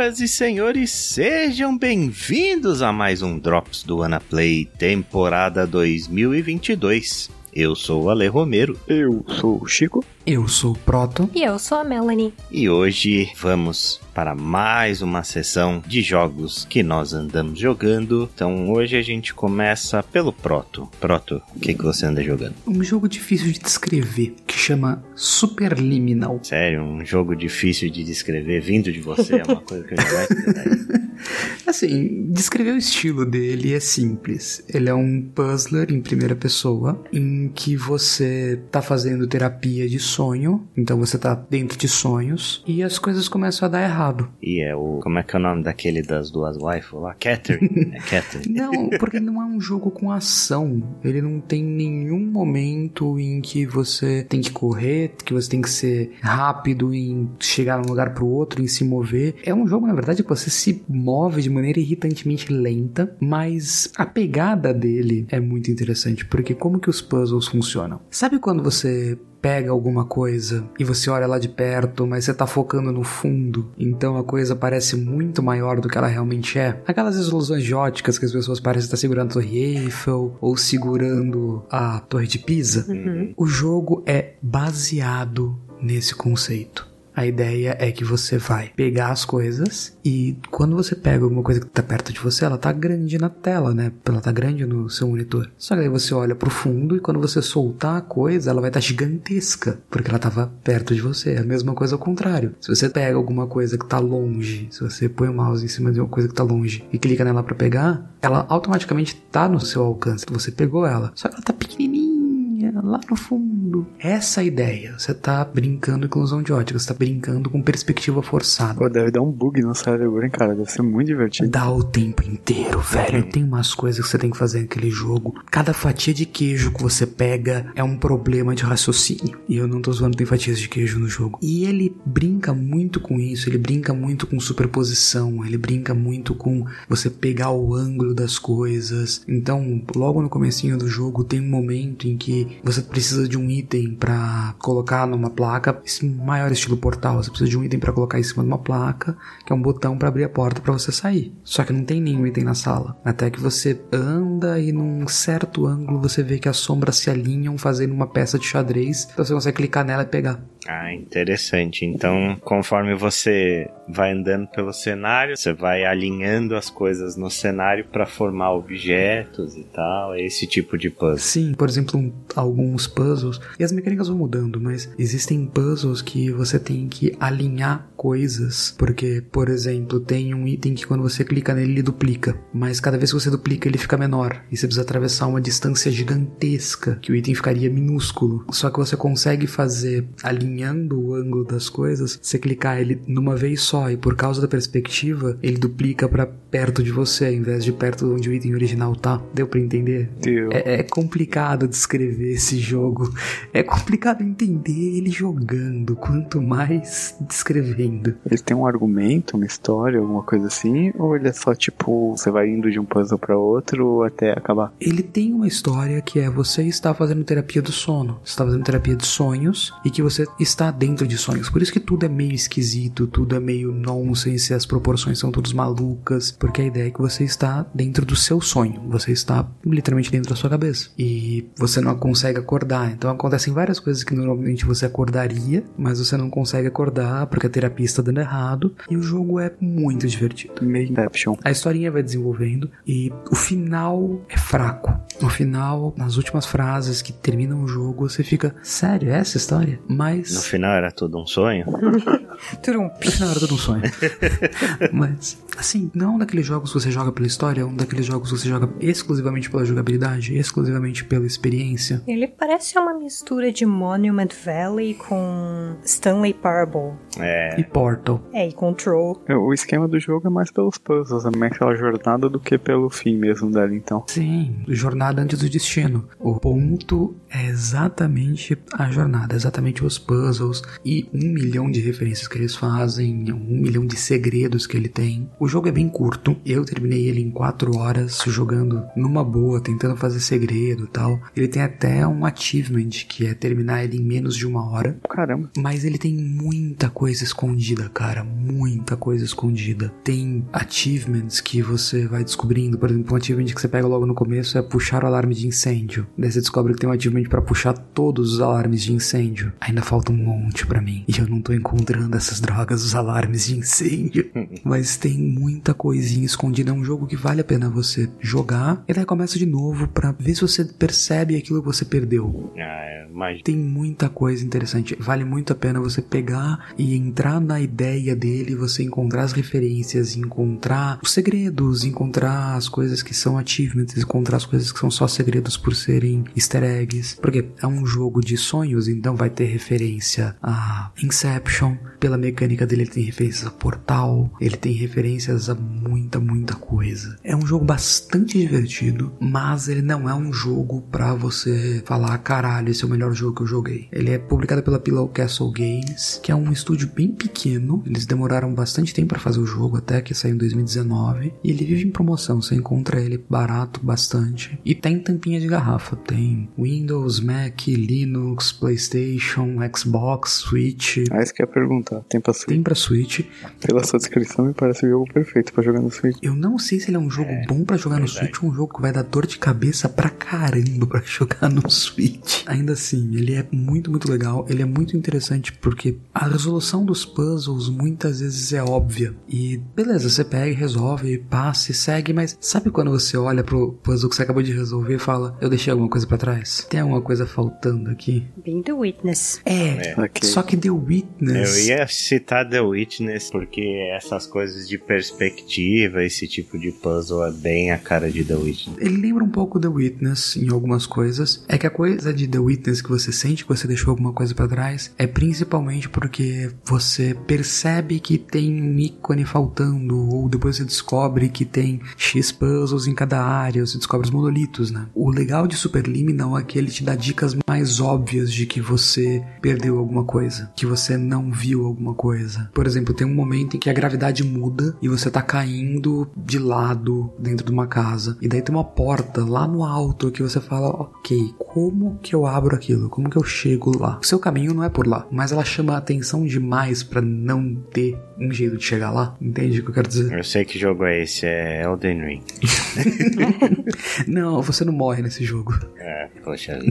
Senhoras e senhores, sejam bem-vindos a mais um Drops do Anaplay, temporada 2022. Eu sou o Ale Romero. Eu sou o Chico. Eu sou o Proto. E eu sou a Melanie. E hoje vamos para mais uma sessão de jogos que nós andamos jogando. Então hoje a gente começa pelo Proto. Proto, o que, que você anda jogando? Um jogo difícil de descrever que chama Superliminal. Sério, um jogo difícil de descrever vindo de você é uma coisa que eu fiz. Assim, descrever o estilo dele é simples. Ele é um puzzler em primeira pessoa em que você tá fazendo terapia de sonho, então você tá dentro de sonhos e as coisas começam a dar errado. E é o. Como é que é o nome daquele das duas waifus lá? Catherine. É Catherine. não, porque não é um jogo com ação. Ele não tem nenhum momento em que você tem que correr, que você tem que ser rápido em chegar de um lugar pro outro, em se mover. É um jogo, na verdade, que você se move de maneira irritantemente lenta, mas a pegada dele é muito interessante, porque como que os puzzles funcionam? Sabe quando você pega alguma coisa e você olha lá de perto, mas você tá focando no fundo, então a coisa parece muito maior do que ela realmente é. Aquelas ilusões de óticas que as pessoas parecem estar segurando a Torre Eiffel ou segurando a Torre de Pisa. Uhum. O jogo é baseado nesse conceito. A ideia é que você vai pegar as coisas e quando você pega alguma coisa que tá perto de você, ela tá grande na tela, né? Ela tá grande no seu monitor. Só que aí você olha pro fundo e quando você soltar a coisa, ela vai estar tá gigantesca, porque ela tava perto de você. É a mesma coisa ao contrário. Se você pega alguma coisa que tá longe, se você põe o mouse em cima de uma coisa que tá longe e clica nela para pegar, ela automaticamente tá no seu alcance. Você pegou ela. Só que ela tá pequenininha lá no fundo. Essa ideia. Você tá brincando com ilusão de ótica, você tá brincando com perspectiva forçada. Pô, deve dar um bug no cérebro, hein, cara? Deve ser muito divertido. Dá o tempo inteiro, velho. Tem umas coisas que você tem que fazer naquele jogo. Cada fatia de queijo que você pega é um problema de raciocínio. E eu não tô zoando, tem fatias de queijo no jogo. E ele brinca muito com isso, ele brinca muito com superposição, ele brinca muito com você pegar o ângulo das coisas. Então, logo no comecinho do jogo tem um momento em que você precisa de um item para colocar numa placa, maior estilo portal, você precisa de um item para colocar em cima de uma placa, que é um botão para abrir a porta para você sair. Só que não tem nenhum item na sala. Até que você anda e num certo ângulo você vê que as sombras se alinham fazendo uma peça de xadrez, então você consegue clicar nela e pegar. Ah, interessante. Então, conforme você vai andando pelo cenário, você vai alinhando as coisas no cenário para formar objetos e tal. É esse tipo de puzzle. Sim, por exemplo, um, alguns puzzles, e as mecânicas vão mudando, mas existem puzzles que você tem que alinhar coisas, porque, por exemplo, tem um item que quando você clica nele ele duplica, mas cada vez que você duplica ele fica menor, e você precisa atravessar uma distância gigantesca, que o item ficaria minúsculo. Só que você consegue fazer alinhando o ângulo das coisas, você clicar ele numa vez só, e por causa da perspectiva, ele duplica para perto de você, ao invés de perto onde o item original tá. Deu para entender? Deu. É, é complicado descrever esse jogo. É complicado entender ele jogando, quanto mais descrevendo. Ele tem um argumento, uma história, alguma coisa assim? Ou ele é só tipo, você vai indo de um puzzle para outro até acabar? Ele tem uma história que é você está fazendo terapia do sono, você está fazendo terapia de sonhos e que você está dentro de sonhos. Por isso que tudo é meio esquisito, tudo é meio nonsense, as proporções são todas malucas, porque a ideia é que você está dentro do seu sonho, você está literalmente dentro da sua cabeça e você não consegue acordar. Então acontecem várias coisas que normalmente você acordaria, mas você não consegue acordar porque a terapia está dando errado e o jogo é muito divertido. Meio Inception. A historinha vai desenvolvendo e o final é fraco. No final, nas últimas frases que terminam o jogo, você fica, sério, é essa história? Mas. No final era tudo um sonho? Turum. No final era tudo um sonho. Mas, assim, não é um daqueles jogos que você joga pela história, é um daqueles jogos que você joga exclusivamente pela jogabilidade, exclusivamente pela experiência. Ele parece uma mistura de Monument Valley com Stanley Parable. É. E Portal. É, e Control. É, O esquema do jogo é mais pelos puzzles, é mais pela jornada do que pelo fim mesmo dela, então. Sim, jornada antes do destino. O ponto é exatamente a jornada, exatamente os puzzles e um milhão de referências que eles fazem, um milhão de segredos que ele tem. O jogo é bem curto, eu terminei ele em 4 horas jogando numa boa, tentando fazer segredo e tal. Ele tem até um achievement que é terminar ele em menos de uma hora. Caramba. Mas ele tem muita coisa escondida, cara, muita coisa escondida. Tem achievements que você vai descobrindo, por exemplo, um achievement que você pega logo no começo é puxar o alarme de incêndio. Daí você descobre que tem um achievement para puxar todos os alarmes de incêndio. Ainda falta um monte para mim. E eu não tô encontrando essas drogas, os alarmes de incêndio. Mas tem muita coisinha escondida. É um jogo que vale a pena você jogar e daí começa de novo para ver se você percebe aquilo que você perdeu. Ah, é, imagina. Tem muita coisa interessante. Vale muito a pena você pegar e entrar na ideia dele, você encontrar as referências, encontrar os segredos, encontrar as coisas que são achievements, encontrar as coisas que são só segredos por serem easter eggs. Porque é um jogo de sonhos, então vai ter referência a Inception. Pela mecânica dele, ele tem referências a Portal. Ele tem referências a muita, muita coisa. É um jogo bastante divertido, mas ele não é um jogo pra você falar, caralho, esse é o melhor jogo que eu joguei. Ele é publicado pela Pillow Castle Games, que é um estúdio bem pequeno. Eles demoraram bastante tempo para fazer o jogo, até que saiu em 2019. E ele vive em promoção, você encontra ele barato bastante. E tem tampinha de garrafa. Tem Windows, Mac, Linux, PlayStation, Xbox, Switch. Ah, isso que eu ia perguntar. Tem pra Switch? Tem pra Switch. Pela sua descrição, me parece o jogo perfeito pra jogar no Switch. Eu não sei se ele é um jogo bom pra jogar no Switch ou um jogo que vai dar dor de cabeça pra caramba pra jogar no Switch. Ainda assim, ele é muito, muito legal. Ele é muito interessante porque a resolução dos puzzles muitas vezes é óbvia. E beleza, você pega e resolve, passa e segue, mas sabe quando você olha pro puzzle que você acabou de resolver e fala: Eu deixei alguma coisa pra trás? Tem alguma coisa faltando aqui? Bem The Witness. É, Ok. só que The Eu Witness. ia citar The Witness porque essas coisas de perspectiva, esse tipo de puzzle é bem a cara de The Witness. Ele lembra um pouco The Witness em algumas coisas. É que a coisa de The Witness que você sente que você deixou alguma coisa pra trás é principalmente porque você percebe que tem um ícone faltando, ou depois você descobre que tem X puzzles em cada área, você descobre os monolitos, né? O legal de Superliminal é que ele te dá dicas mais óbvias de que você perdeu alguma coisa, que você não viu alguma coisa. Por exemplo, tem um momento em que a gravidade muda e você tá caindo de lado dentro de uma casa. E daí tem uma porta lá no alto que você fala, ok, como que eu abro aquilo? Como que eu chego lá? O seu caminho não é por lá, mas ela chama a atenção demais pra não ter um jeito de chegar lá. Entende o que eu quero dizer? Eu sei que jogo é esse, é Elden Ring. Não, você não morre nesse jogo. É, poxa.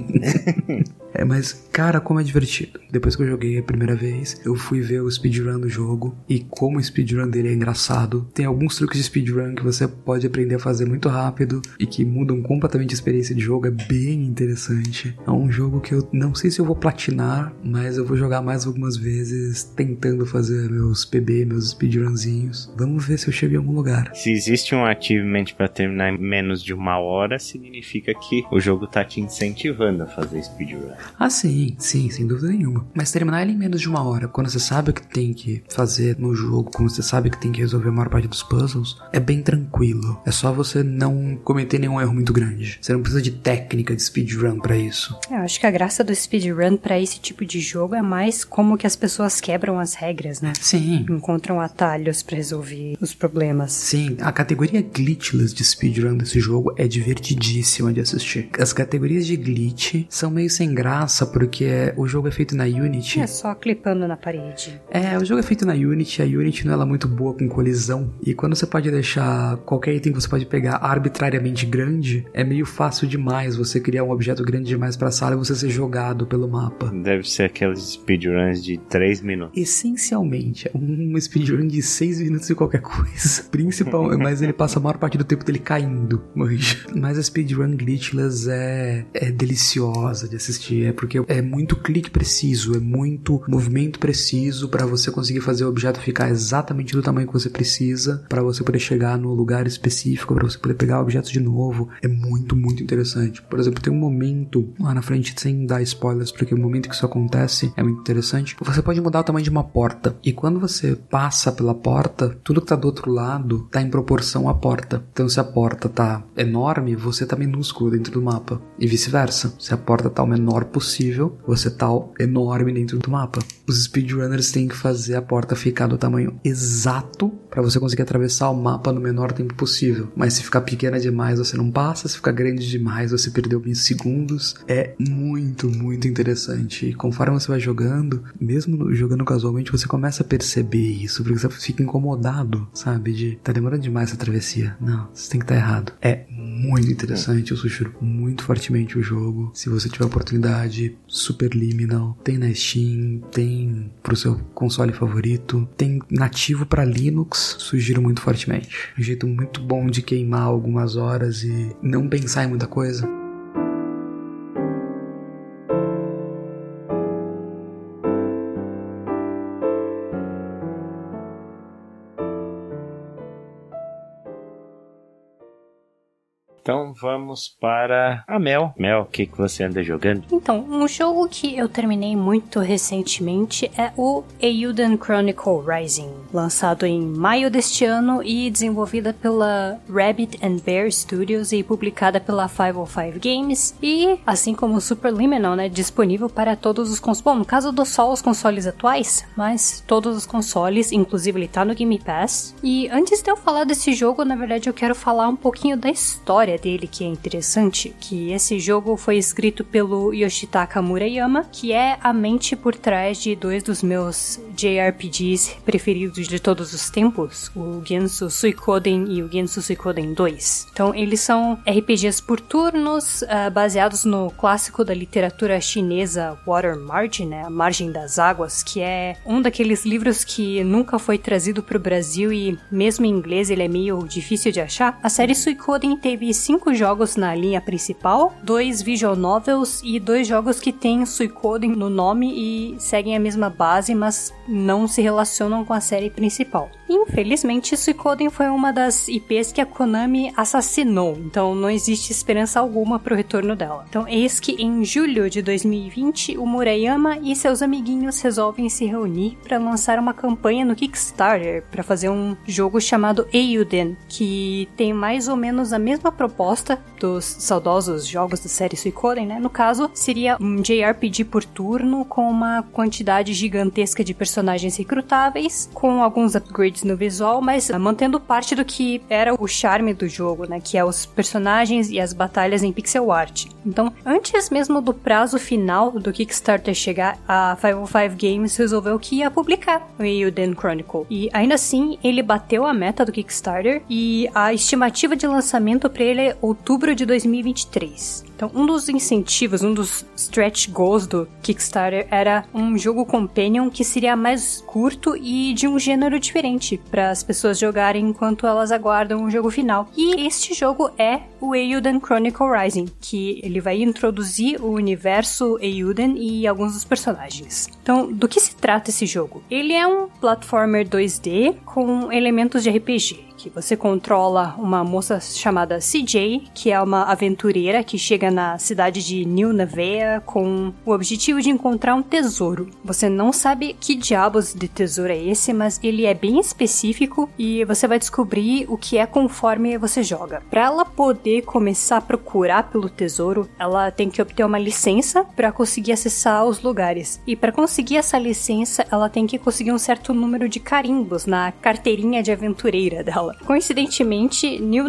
É, mas, cara, como é divertido. Depois que eu joguei a primeira vez, eu fui ver o speedrun do jogo. E como o speedrun dele é engraçado. Tem alguns truques de speedrun que você pode aprender a fazer muito rápido e que mudam completamente a experiência de jogo. É bem interessante. É um jogo que eu não sei se eu vou platinar, mas eu vou jogar mais algumas vezes tentando fazer meus PB, meus speedrunzinhos. Vamos ver se eu chego em algum lugar. Se existe um achievement pra terminar em menos de uma hora, significa que o jogo tá te incentivando a fazer speedrun. Ah, sim, sim, sem dúvida nenhuma. Mas terminar ele em menos de uma hora, quando você sabe o que tem que fazer no jogo, quando você sabe que tem que resolver a maior parte dos puzzles, é bem tranquilo. É só você não cometer nenhum erro muito grande. Você não precisa de técnica de speedrun pra isso. Eu acho que a graça do speedrun pra esse tipo de jogo é mais como que as pessoas quebram as regras, né? Sim. Encontram atalhos pra resolver os problemas. Sim, a categoria glitchless de speedrun desse jogo é divertidíssima de assistir. As categorias de glitch são meio sem graça porque o jogo é feito na Unity. É só clipando na parede. É, o jogo é feito na Unity, a Unity não é muito boa com colisão. E quando você pode deixar qualquer item que você pode pegar arbitrariamente grande, é meio fácil demais você criar um objeto grande demais pra sala e você ser jogado pelo mapa. Deve ser aqueles speedruns de 3 minutos. Essencialmente, é um speedrun de 6 minutos de qualquer coisa. Principal, mas ele passa a maior parte do tempo dele caindo, manja. Mas a speedrun glitchless é, é deliciosa de assistir. é porque é muito clique preciso, é muito movimento preciso para você conseguir fazer o objeto ficar exatamente do tamanho que você precisa, para você poder chegar no lugar específico, para você poder pegar o objeto de novo. É muito, muito interessante. Por exemplo, tem um momento lá na frente, sem dar spoilers, porque o momento que isso acontece é muito interessante. Você pode mudar tamanho de uma porta, e quando você passa pela porta, tudo que tá do outro lado tá em proporção à porta. Então, se a porta tá enorme, você tá minúsculo dentro do mapa, e vice-versa. Se a porta tá o menor possível, você tá enorme dentro do mapa. Os speedrunners têm que fazer a porta ficar do tamanho exato para você conseguir atravessar o mapa no menor tempo possível. Mas se ficar pequena demais, você não passa, se ficar grande demais, você perdeu 20 segundos. É muito, muito interessante. E conforme você vai jogando, mesmo jogando casualmente, você começa a perceber isso, porque você fica incomodado, sabe? De tá demorando demais essa travessia. Não, você tem que estar tá errado. É muito interessante, eu sugiro muito fortemente o jogo. Se você tiver oportunidade, Super Liminal, tem na Steam, tem pro seu console favorito, tem nativo para Linux, sugiro muito fortemente. Um jeito muito bom de queimar algumas horas e não pensar em muita coisa. Vamos para a Mel. Mel, o que, que você anda jogando? Então, um jogo que eu terminei muito recentemente é o Euden Chronicle Rising, lançado em maio deste ano e desenvolvida pela Rabbit and Bear Studios e publicada pela 505 Games e, assim como o Superliminal, né, disponível para todos os consoles. Bom, no caso dos só os consoles atuais, mas todos os consoles, inclusive ele tá no Game Pass. E antes de eu falar desse jogo, na verdade eu quero falar um pouquinho da história dele que é interessante, que esse jogo foi escrito pelo Yoshitaka Murayama, que é a mente por trás de dois dos meus JRPGs preferidos de todos os tempos, o Gensu Suikoden e o Gensu Suikoden 2. Então, eles são RPGs por turnos, uh, baseados no clássico da literatura chinesa Water Margin, né, a margem das águas, que é um daqueles livros que nunca foi trazido para o Brasil e mesmo em inglês ele é meio difícil de achar. A série Suikoden teve cinco jogos na linha principal, dois visual novels e dois jogos que têm Suikoden no nome e seguem a mesma base, mas não se relacionam com a série principal. Infelizmente, Suikoden foi uma das IPs que a Konami assassinou, então não existe esperança alguma para o retorno dela. Então, eis que em julho de 2020, o Murayama e seus amiguinhos resolvem se reunir para lançar uma campanha no Kickstarter para fazer um jogo chamado Eiyuden, que tem mais ou menos a mesma proposta dos saudosos jogos da série Suikoden, né? No caso, seria um JRPG por turno com uma quantidade gigantesca de personagens recrutáveis, com alguns upgrades no visual, mas mantendo parte do que era o charme do jogo, né? Que é os personagens e as batalhas em pixel art. Então, antes mesmo do prazo final do Kickstarter chegar, a 505 Games resolveu que ia publicar o Euden Chronicle. E ainda assim, ele bateu a meta do Kickstarter e a estimativa de lançamento para ele é outubro de 2023. Então, um dos incentivos, um dos stretch goals do Kickstarter era um jogo companion que seria mais curto e de um gênero diferente para as pessoas jogarem enquanto elas aguardam o jogo final. E este jogo é o Eiyuden Chronicle Rising, que ele vai introduzir o universo Eiyuden e alguns dos personagens. Então, do que se trata esse jogo? Ele é um platformer 2D com elementos de RPG que você controla uma moça chamada CJ, que é uma aventureira que chega na cidade de New Nevea com o objetivo de encontrar um tesouro. Você não sabe que diabos de tesouro é esse, mas ele é bem específico e você vai descobrir o que é conforme você joga. Para ela poder começar a procurar pelo tesouro, ela tem que obter uma licença para conseguir acessar os lugares. E para conseguir essa licença, ela tem que conseguir um certo número de carimbos na carteirinha de aventureira dela dela. Coincidentemente, New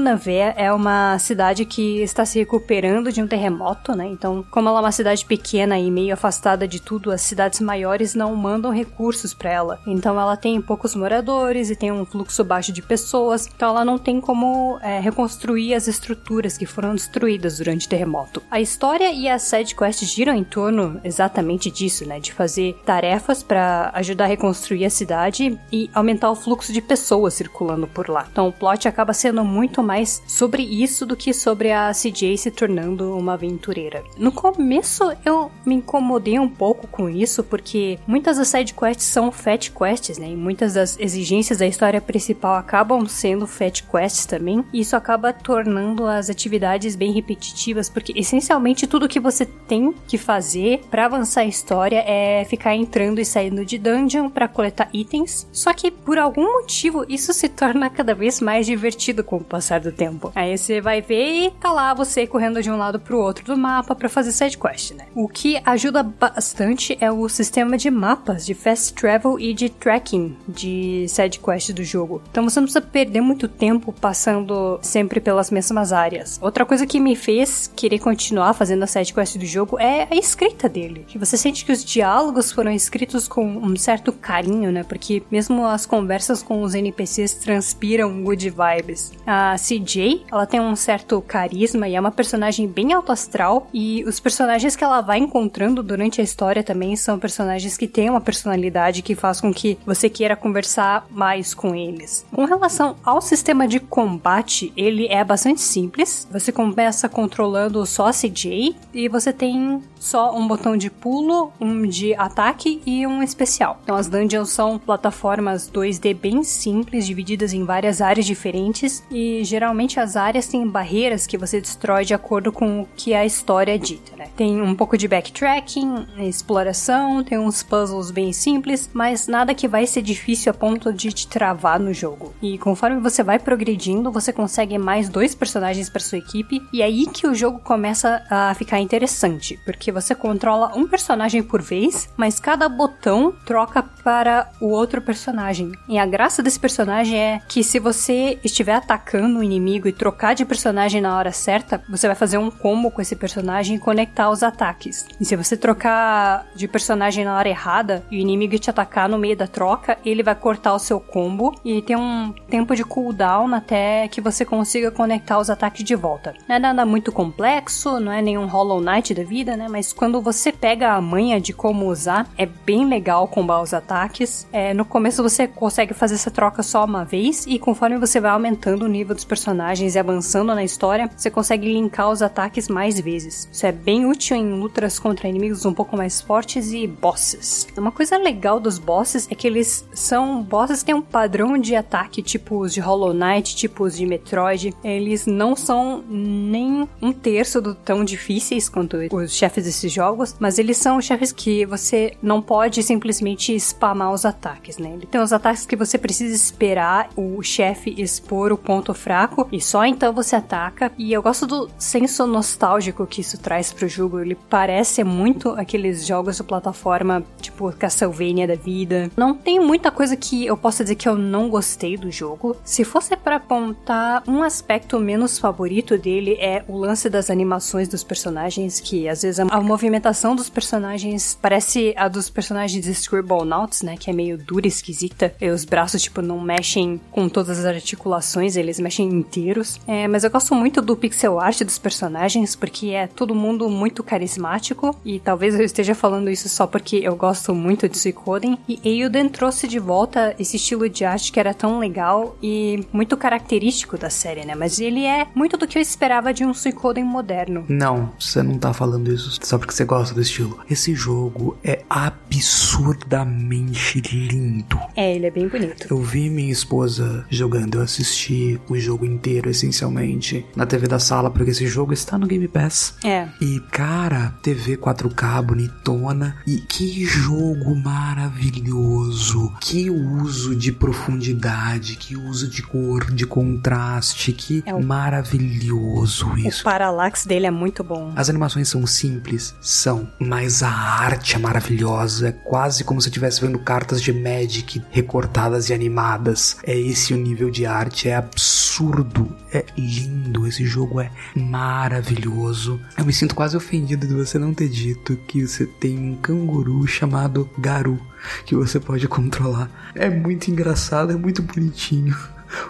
é uma cidade que está se recuperando de um terremoto, né? Então, como ela é uma cidade pequena e meio afastada de tudo, as cidades maiores não mandam recursos para ela. Então, ela tem poucos moradores e tem um fluxo baixo de pessoas. Então, ela não tem como é, reconstruir as estruturas que foram destruídas durante o terremoto. A história e as side quests giram em torno exatamente disso, né? De fazer tarefas para ajudar a reconstruir a cidade e aumentar o fluxo de pessoas circulando por lá. Então o plot acaba sendo muito mais sobre isso do que sobre a CJ se tornando uma aventureira. No começo eu me incomodei um pouco com isso, porque muitas das side quests são fat quests, né? E muitas das exigências da história principal acabam sendo fat quests também. E isso acaba tornando as atividades bem repetitivas, porque essencialmente tudo que você tem que fazer para avançar a história é ficar entrando e saindo de dungeon para coletar itens. Só que por algum motivo isso se torna cada vez mais divertido com o passar do tempo. Aí você vai ver e tá lá você correndo de um lado pro outro do mapa para fazer side quest, né? O que ajuda bastante é o sistema de mapas, de fast travel e de tracking de side quest do jogo. Então você não precisa perder muito tempo passando sempre pelas mesmas áreas. Outra coisa que me fez querer continuar fazendo a side quest do jogo é a escrita dele. Que você sente que os diálogos foram escritos com um certo carinho, né? Porque mesmo as conversas com os NPCs transpiram good vibes. A CJ, ela tem um certo carisma e é uma personagem bem alto astral e os personagens que ela vai encontrando durante a história também são personagens que têm uma personalidade que faz com que você queira conversar mais com eles. Com relação ao sistema de combate, ele é bastante simples. Você começa controlando só a CJ e você tem só um botão de pulo, um de ataque e um especial. Então as dungeons são plataformas 2D bem simples, divididas em várias áreas diferentes e geralmente as áreas têm barreiras que você destrói de acordo com o que a história dita, né? Tem um pouco de backtracking, exploração, tem uns puzzles bem simples, mas nada que vai ser difícil a ponto de te travar no jogo. E conforme você vai progredindo, você consegue mais dois personagens para sua equipe e é aí que o jogo começa a ficar interessante, porque que você controla um personagem por vez, mas cada botão troca para o outro personagem. E a graça desse personagem é que se você estiver atacando o inimigo e trocar de personagem na hora certa, você vai fazer um combo com esse personagem e conectar os ataques. E se você trocar de personagem na hora errada e o inimigo te atacar no meio da troca, ele vai cortar o seu combo e tem um tempo de cooldown até que você consiga conectar os ataques de volta. Não é nada muito complexo, não é nenhum Hollow Knight da vida, né? Mas mas quando você pega a manha de como usar, é bem legal combar os ataques. É, no começo você consegue fazer essa troca só uma vez, e conforme você vai aumentando o nível dos personagens e avançando na história, você consegue linkar os ataques mais vezes. Isso é bem útil em lutas contra inimigos um pouco mais fortes e bosses. Uma coisa legal dos bosses é que eles são bosses que têm um padrão de ataque, tipo os de Hollow Knight, tipo os de Metroid. Eles não são nem um terço do tão difíceis quanto os chefes desses jogos, mas eles são chefes que você não pode simplesmente spamar os ataques, né? Ele tem os ataques que você precisa esperar o chefe expor o ponto fraco e só então você ataca. E eu gosto do senso nostálgico que isso traz pro jogo. Ele parece muito aqueles jogos de plataforma tipo Castlevania da vida. Não tem muita coisa que eu possa dizer que eu não gostei do jogo. Se fosse para apontar um aspecto menos favorito dele é o lance das animações dos personagens, que às vezes a a movimentação dos personagens parece a dos personagens de Scribblenauts, né? Que é meio dura, esquisita. E os braços, tipo, não mexem com todas as articulações, eles mexem inteiros. É, mas eu gosto muito do pixel art dos personagens, porque é todo mundo muito carismático. E talvez eu esteja falando isso só porque eu gosto muito de Suicoden. E Eiyuden trouxe de volta esse estilo de arte que era tão legal e muito característico da série, né? Mas ele é muito do que eu esperava de um Suicoden moderno. Não, você não tá falando isso só porque você gosta do estilo. Esse jogo é absurdamente lindo. É, ele é bem bonito. Eu vi minha esposa jogando, eu assisti o jogo inteiro, essencialmente, na TV da sala, porque esse jogo está no Game Pass. É. E, cara, TV 4K bonitona. E que jogo maravilhoso. Que uso de profundidade, que uso de cor, de contraste, que é um... maravilhoso isso. O paralax dele é muito bom. As animações são simples são, mas a arte é maravilhosa, é quase como se estivesse vendo cartas de Magic recortadas e animadas. É esse o nível de arte, é absurdo, é lindo, esse jogo é maravilhoso. Eu me sinto quase ofendido de você não ter dito que você tem um canguru chamado Garu que você pode controlar. É muito engraçado, é muito bonitinho.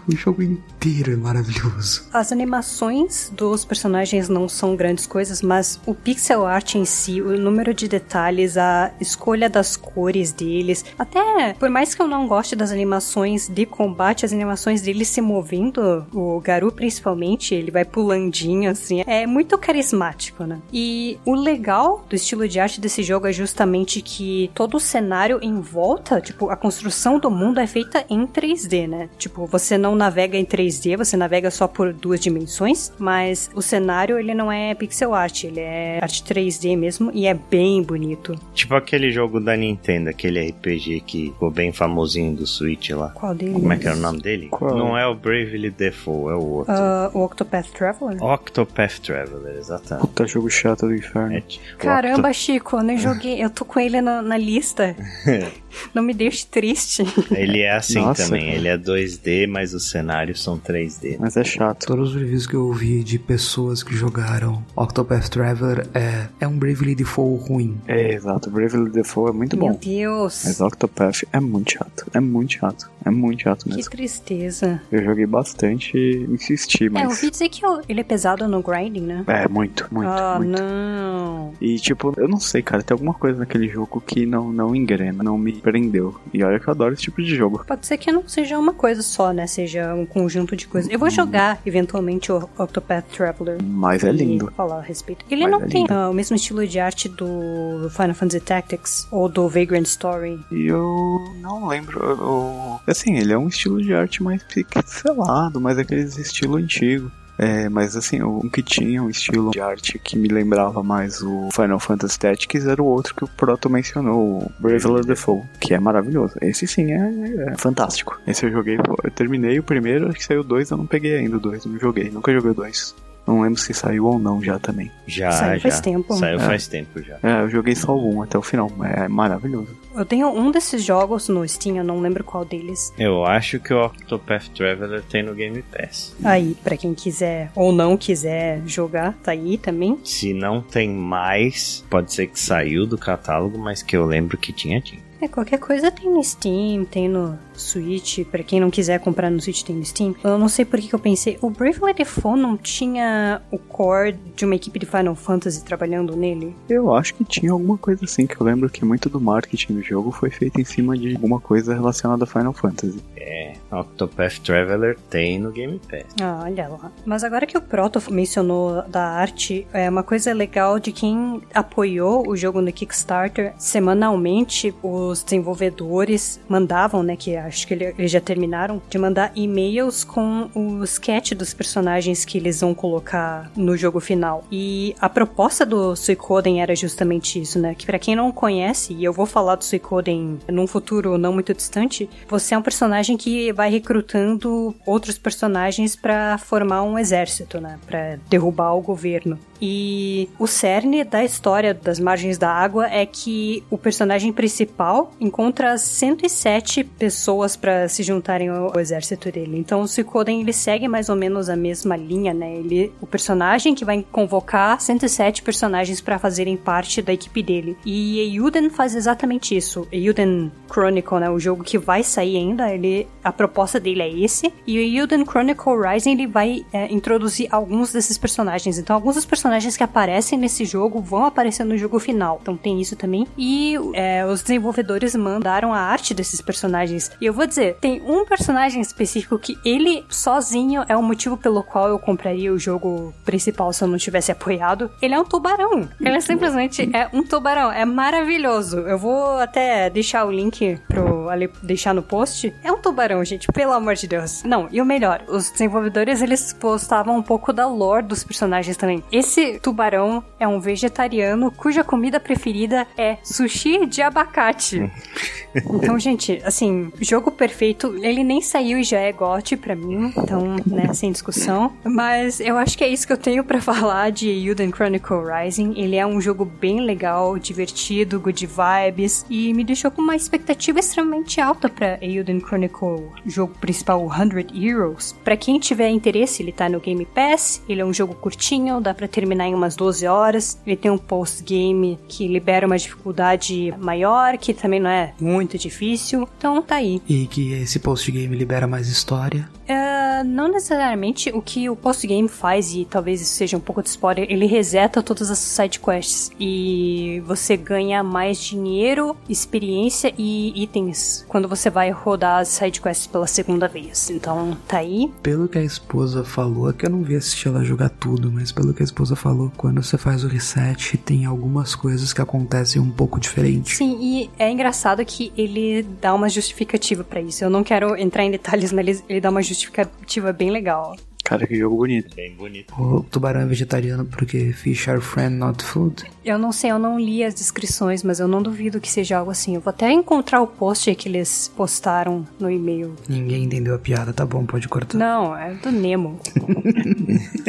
O jogo inteiro é maravilhoso. As animações dos personagens não são grandes coisas, mas o pixel art em si, o número de detalhes, a escolha das cores deles, até por mais que eu não goste das animações de combate, as animações dele se movendo, o Garu principalmente, ele vai pulandinho assim, é muito carismático, né? E o legal do estilo de arte desse jogo é justamente que todo o cenário em volta, tipo, a construção do mundo é feita em 3D, né? Tipo, você não navega em 3D, você navega só por duas dimensões, mas o cenário ele não é pixel art, ele é arte 3D mesmo e é bem bonito. Tipo aquele jogo da Nintendo, aquele RPG que ficou bem famosinho do Switch lá. Qual deles? Como é que era o nome dele? Qual? Não é o Bravely Default, é o outro. Ah, o Octopath Traveler? Octopath Traveler, exatamente. Puta jogo chato do inferno. É tipo Caramba, Chico, eu nem joguei. Eu tô com ele na, na lista. Não me deixe triste. Ele é assim Nossa, também, cara. ele é 2D, mas os cenários são 3D. Mas é chato. Todos os reviews que eu ouvi de pessoas que jogaram Octopath Traveler é, é um Bravely Default ruim. É, exato. Bravely Default é muito Meu bom. Deus. Mas Octopath é muito chato. É muito chato. É muito chato Que mesmo. tristeza. Eu joguei bastante e insisti, É, eu mas. ouvi dizer que eu- ele é pesado no grinding, né? É, muito, muito, ah, muito. não. E tipo, eu não sei, cara, tem alguma coisa naquele jogo que não, não engrena, não me prendeu. E olha que eu adoro esse tipo de jogo. Pode ser que não seja uma coisa só, né? Seja um conjunto de coisas. Eu vou jogar, eventualmente, o Octopath Traveler. Mas é lindo. falar a respeito. Ele Mas não é tem ah, o mesmo estilo de arte do Final Fantasy Tactics ou do Vagrant Story. E eu não lembro. eu- eu- Assim, ele é um estilo de arte mais pixelado, mais aqueles estilo antigo. É, mas assim, um que tinha um estilo de arte que me lembrava mais o Final Fantasy Tactics era o outro que o Proto mencionou, o Bravely Default, que é maravilhoso. Esse sim é, é fantástico. Esse eu joguei, eu terminei o primeiro, acho que saiu dois, eu não peguei ainda o dois, não joguei, nunca joguei dois. Não lembro se saiu ou não já também. Já, Saiu já. faz tempo. Saiu É. faz tempo já. É, eu joguei só um até o final, é maravilhoso. Eu tenho um desses jogos no Steam, eu não lembro qual deles. Eu acho que o Octopath Traveler tem no Game Pass. Aí, pra quem quiser ou não quiser jogar, tá aí também. Se não tem mais, pode ser que saiu do catálogo, mas que eu lembro que tinha, tinha. É, qualquer coisa tem no Steam, tem no Switch. Pra quem não quiser comprar no Switch, tem no Steam. Eu não sei por que que eu pensei. O Bravely Default não tinha o core de uma equipe de Final Fantasy trabalhando nele? Eu acho que tinha alguma coisa assim, que eu lembro que muito do marketing do jogo foi feito em cima de alguma coisa relacionada a Final Fantasy. É, Octopath Traveler tem no Game Pass. Ah, olha lá. Mas agora que o Proto mencionou da arte, é uma coisa legal de quem apoiou o jogo no Kickstarter. Semanalmente, os desenvolvedores mandavam, né, que acho que ele- eles já terminaram, de mandar e-mails com o sketch dos personagens que eles vão colocar no jogo final. E a proposta do Suicoden era justamente isso, né? Que pra quem não conhece, e eu vou falar do Suicoden num futuro não muito distante, você é um personagem que vai recrutando outros personagens pra formar um exército, né? Pra derrubar o governo. E o cerne da história das margens da água é que o personagem principal encontra 107 pessoas pra se juntarem ao, exército dele. Então o Suikoden ele segue mais ou menos a mesma linha, né? Ele, o personagem que vai convocar 107 personagens pra fazerem parte da equipe dele. E Eiyuden faz exatamente isso. Eiyuden Chronicle, né? O jogo que vai sair ainda, ele a proposta dele é esse. E o Eiyuden Chronicle Rising ele vai é, introduzir alguns desses personagens. Então alguns dos personagens que aparecem nesse jogo vão aparecer no jogo final. Então tem isso também. E é, os desenvolvedores mandaram a arte desses personagens. E eu vou dizer, tem um personagem específico que ele sozinho é o motivo pelo qual eu compraria o jogo principal se eu não tivesse apoiado. Ele é um tubarão. Ele é simplesmente é um tubarão. É maravilhoso. Eu vou até deixar o link pro ali deixar no post. É um tubarão, gente, pelo amor de Deus. Não, e o melhor, os desenvolvedores eles postavam um pouco da lore dos personagens também. Esse tubarão é um vegetariano cuja comida preferida é sushi de abacate. Então, gente, assim, jogo perfeito, ele nem saiu e já é GOT pra mim, então, né, sem discussão. Mas eu acho que é isso que eu tenho pra falar de Yuden Chronicle Rising. Ele é um jogo bem legal, divertido, good vibes, e me deixou com uma expectativa extremamente alta pra Yuden Chronicle Chronicle, jogo principal 100 Heroes, para quem tiver interesse, ele tá no Game Pass, ele é um jogo curtinho, dá para terminar em umas 12 horas, ele tem um post-game que libera uma dificuldade maior, que também não é muito difícil, então tá aí. E que esse post-game libera mais história. Uh, não necessariamente o que o post-game faz, e talvez isso seja um pouco de spoiler, ele reseta todas as side quests e você ganha mais dinheiro, experiência e itens quando você vai rodar as side quests pela segunda vez. Então tá aí. Pelo que a esposa falou, é que eu não vi assistir ela jogar tudo, mas pelo que a esposa falou, quando você faz o reset, tem algumas coisas que acontecem um pouco diferente. Sim, e é engraçado que ele dá uma justificativa para isso. Eu não quero entrar em detalhes, mas ele dá uma justificativa justificativa bem legal. Cara, que jogo bonito. Bem bonito. O tubarão é vegetariano porque fish are friend, not food. Eu não sei, eu não li as descrições, mas eu não duvido que seja algo assim. Eu vou até encontrar o post que eles postaram no e-mail. Ninguém entendeu a piada, tá bom, pode cortar. Não, é do Nemo.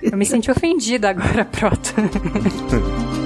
eu me senti ofendida agora, pronto.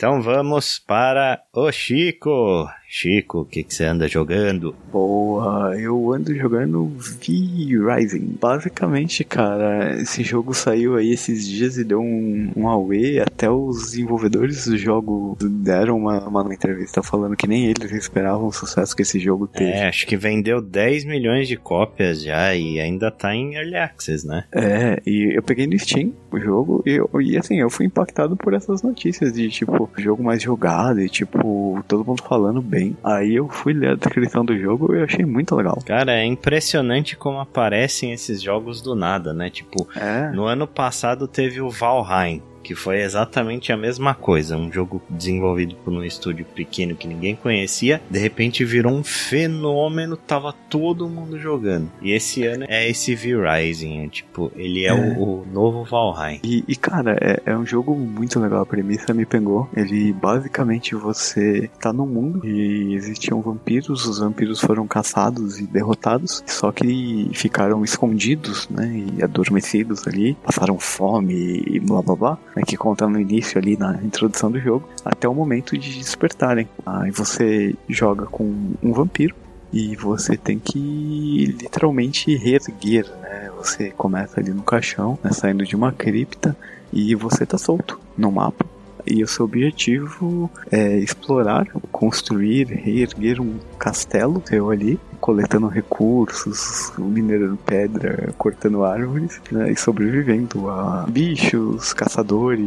Então vamos para o Chico. Chico, o que, que você anda jogando? Boa, eu ando jogando V-Rising. Basicamente, cara, esse jogo saiu aí esses dias e deu um, um away. Até os desenvolvedores do jogo deram uma, uma entrevista falando que nem eles esperavam o sucesso que esse jogo teve. É, acho que vendeu 10 milhões de cópias já e ainda tá em Early Access, né? É, e eu peguei no Steam o jogo e, e assim, eu fui impactado por essas notícias de tipo, jogo mais jogado e tipo, todo mundo falando bem bem. Aí eu fui ler a descrição do jogo e achei muito legal. Cara, é impressionante como aparecem esses jogos do nada, né? Tipo, é. no ano passado teve o Valheim, que foi exatamente a mesma coisa. Um jogo desenvolvido por um estúdio pequeno que ninguém conhecia, de repente virou um fenômeno, tava todo mundo jogando. E esse ano é esse V-Rising, é, tipo, ele é, é. O, o, novo Valheim. E, e cara, é, é, um jogo muito legal, a premissa me pegou. Ele, basicamente, você tá num mundo e existiam vampiros, os vampiros foram caçados e derrotados, só que ficaram escondidos, né, e adormecidos ali, passaram fome e blá blá blá né, que conta no início ali na introdução do jogo, até o momento de despertarem. Aí você joga com um vampiro e você tem que literalmente reerguer, né? Você começa ali no caixão, né, saindo de uma cripta e você tá solto no mapa. E o seu objetivo é explorar, construir, reerguer um castelo seu ali coletando recursos, minerando pedra, cortando árvores, né, e sobrevivendo a bichos, caçadores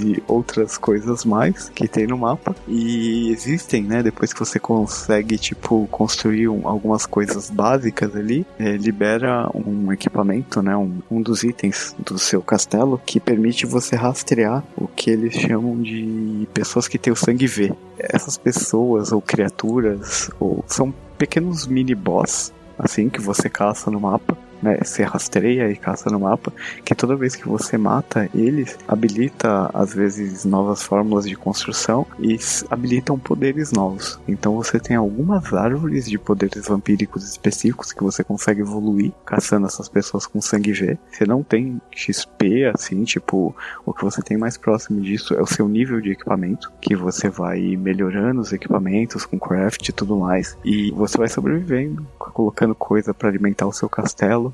e outras coisas mais que tem no mapa. E existem, né, depois que você consegue, tipo, construir um, algumas coisas básicas ali, é, libera um equipamento, né, um, um dos itens do seu castelo que permite você rastrear o que eles chamam de pessoas que têm o sangue V. Essas pessoas ou criaturas ou são pequenos mini boss, assim, que você caça no mapa né, você rastreia e caça no mapa, que toda vez que você mata eles, habilita às vezes novas fórmulas de construção e habilitam poderes novos. Então você tem algumas árvores de poderes vampíricos específicos que você consegue evoluir caçando essas pessoas com sangue V. Você não tem XP assim, tipo, o que você tem mais próximo disso é o seu nível de equipamento, que você vai melhorando os equipamentos com craft e tudo mais, e você vai sobrevivendo, colocando coisa para alimentar o seu castelo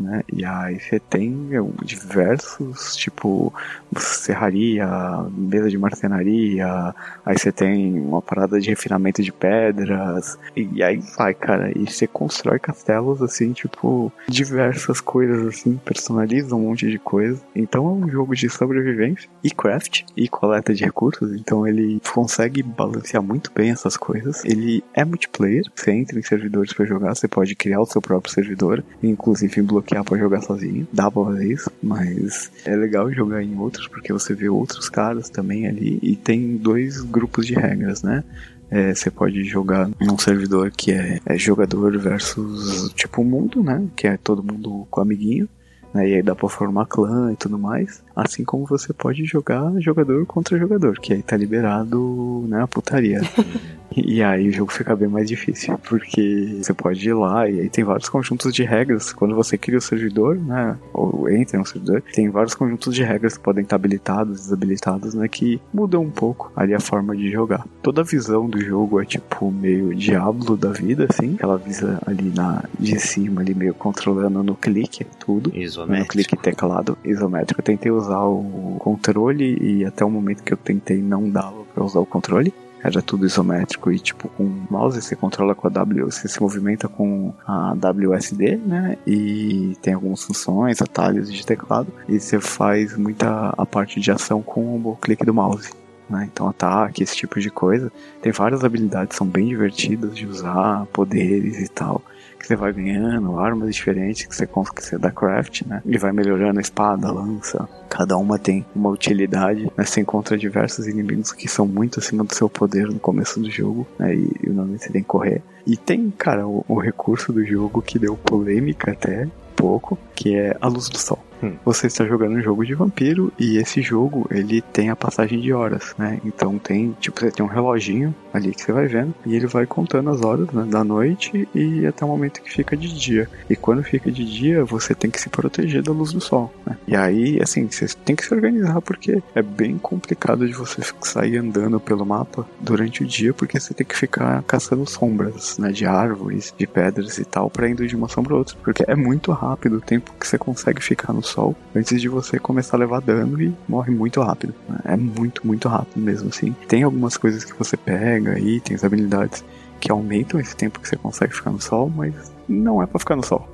né? E aí você tem diversos, tipo, serraria, mesa de marcenaria, aí você tem uma parada de refinamento de pedras, e aí vai, cara, e você constrói castelos, assim, tipo, diversas coisas, assim, personaliza um monte de coisa. Então é um jogo de sobrevivência e craft e coleta de recursos, então ele consegue balancear muito bem essas coisas. Ele é multiplayer, você entra em servidores para jogar, você pode criar o seu próprio servidor, inclusive bloquear para jogar sozinho. Dá pra fazer isso, mas é legal jogar em outros porque você vê outros caras também ali e tem dois grupos de regras, né? É, você pode jogar num servidor que é, é jogador versus tipo mundo, né? Que é todo mundo com amiguinho. Né, e aí dá pra formar clã e tudo mais. Assim como você pode jogar jogador contra jogador, que aí tá liberado né, a putaria. E aí o jogo fica bem mais difícil, porque você pode ir lá e aí tem vários conjuntos de regras. Quando você cria o servidor, né, ou entra no servidor, tem vários conjuntos de regras que podem estar habilitados, desabilitados, né, que mudam um pouco ali a forma de jogar. Toda a visão do jogo é tipo meio Diablo da vida, assim, aquela visa ali na de cima, ali meio controlando no clique, tudo. Isométrico. Né, no clique teclado isométrico. Eu tentei usar o controle e até o momento que eu tentei não dava para usar o controle era tudo isométrico e tipo com o mouse você controla com a W, você se movimenta com a WSD, né? E tem algumas funções, atalhos de teclado e você faz muita a parte de ação com o clique do mouse. Né? Então ataque, esse tipo de coisa. Tem várias habilidades, são bem divertidas de usar, poderes e tal que você vai ganhando, armas diferentes que você, que você dá craft, né? E vai melhorando a espada, a lança. Cada uma tem uma utilidade, né? Você encontra diversos inimigos que são muito acima do seu poder no começo do jogo, né? E, e normalmente você tem que correr. E tem, cara, o, o recurso do jogo que deu polêmica até pouco, que é a luz do sol. Hum. Você está jogando um jogo de vampiro e esse jogo ele tem a passagem de horas, né? Então tem, tipo, você tem um reloginho ali que você vai vendo e ele vai contando as horas né, da noite e até o momento que fica de dia. E quando fica de dia, você tem que se proteger da luz do sol. Né? E aí, assim, você tem que se organizar porque é bem complicado de você sair andando pelo mapa durante o dia porque você tem que ficar caçando sombras, né? De árvores, de pedras e tal, para indo de uma sombra a outra. Porque é muito rápido o tempo que você consegue ficar no sol antes de você começar a levar dano e morre muito rápido. É muito, muito rápido mesmo assim. Tem algumas coisas que você pega, itens, habilidades que aumentam esse tempo que você consegue ficar no sol, mas não é para ficar no sol.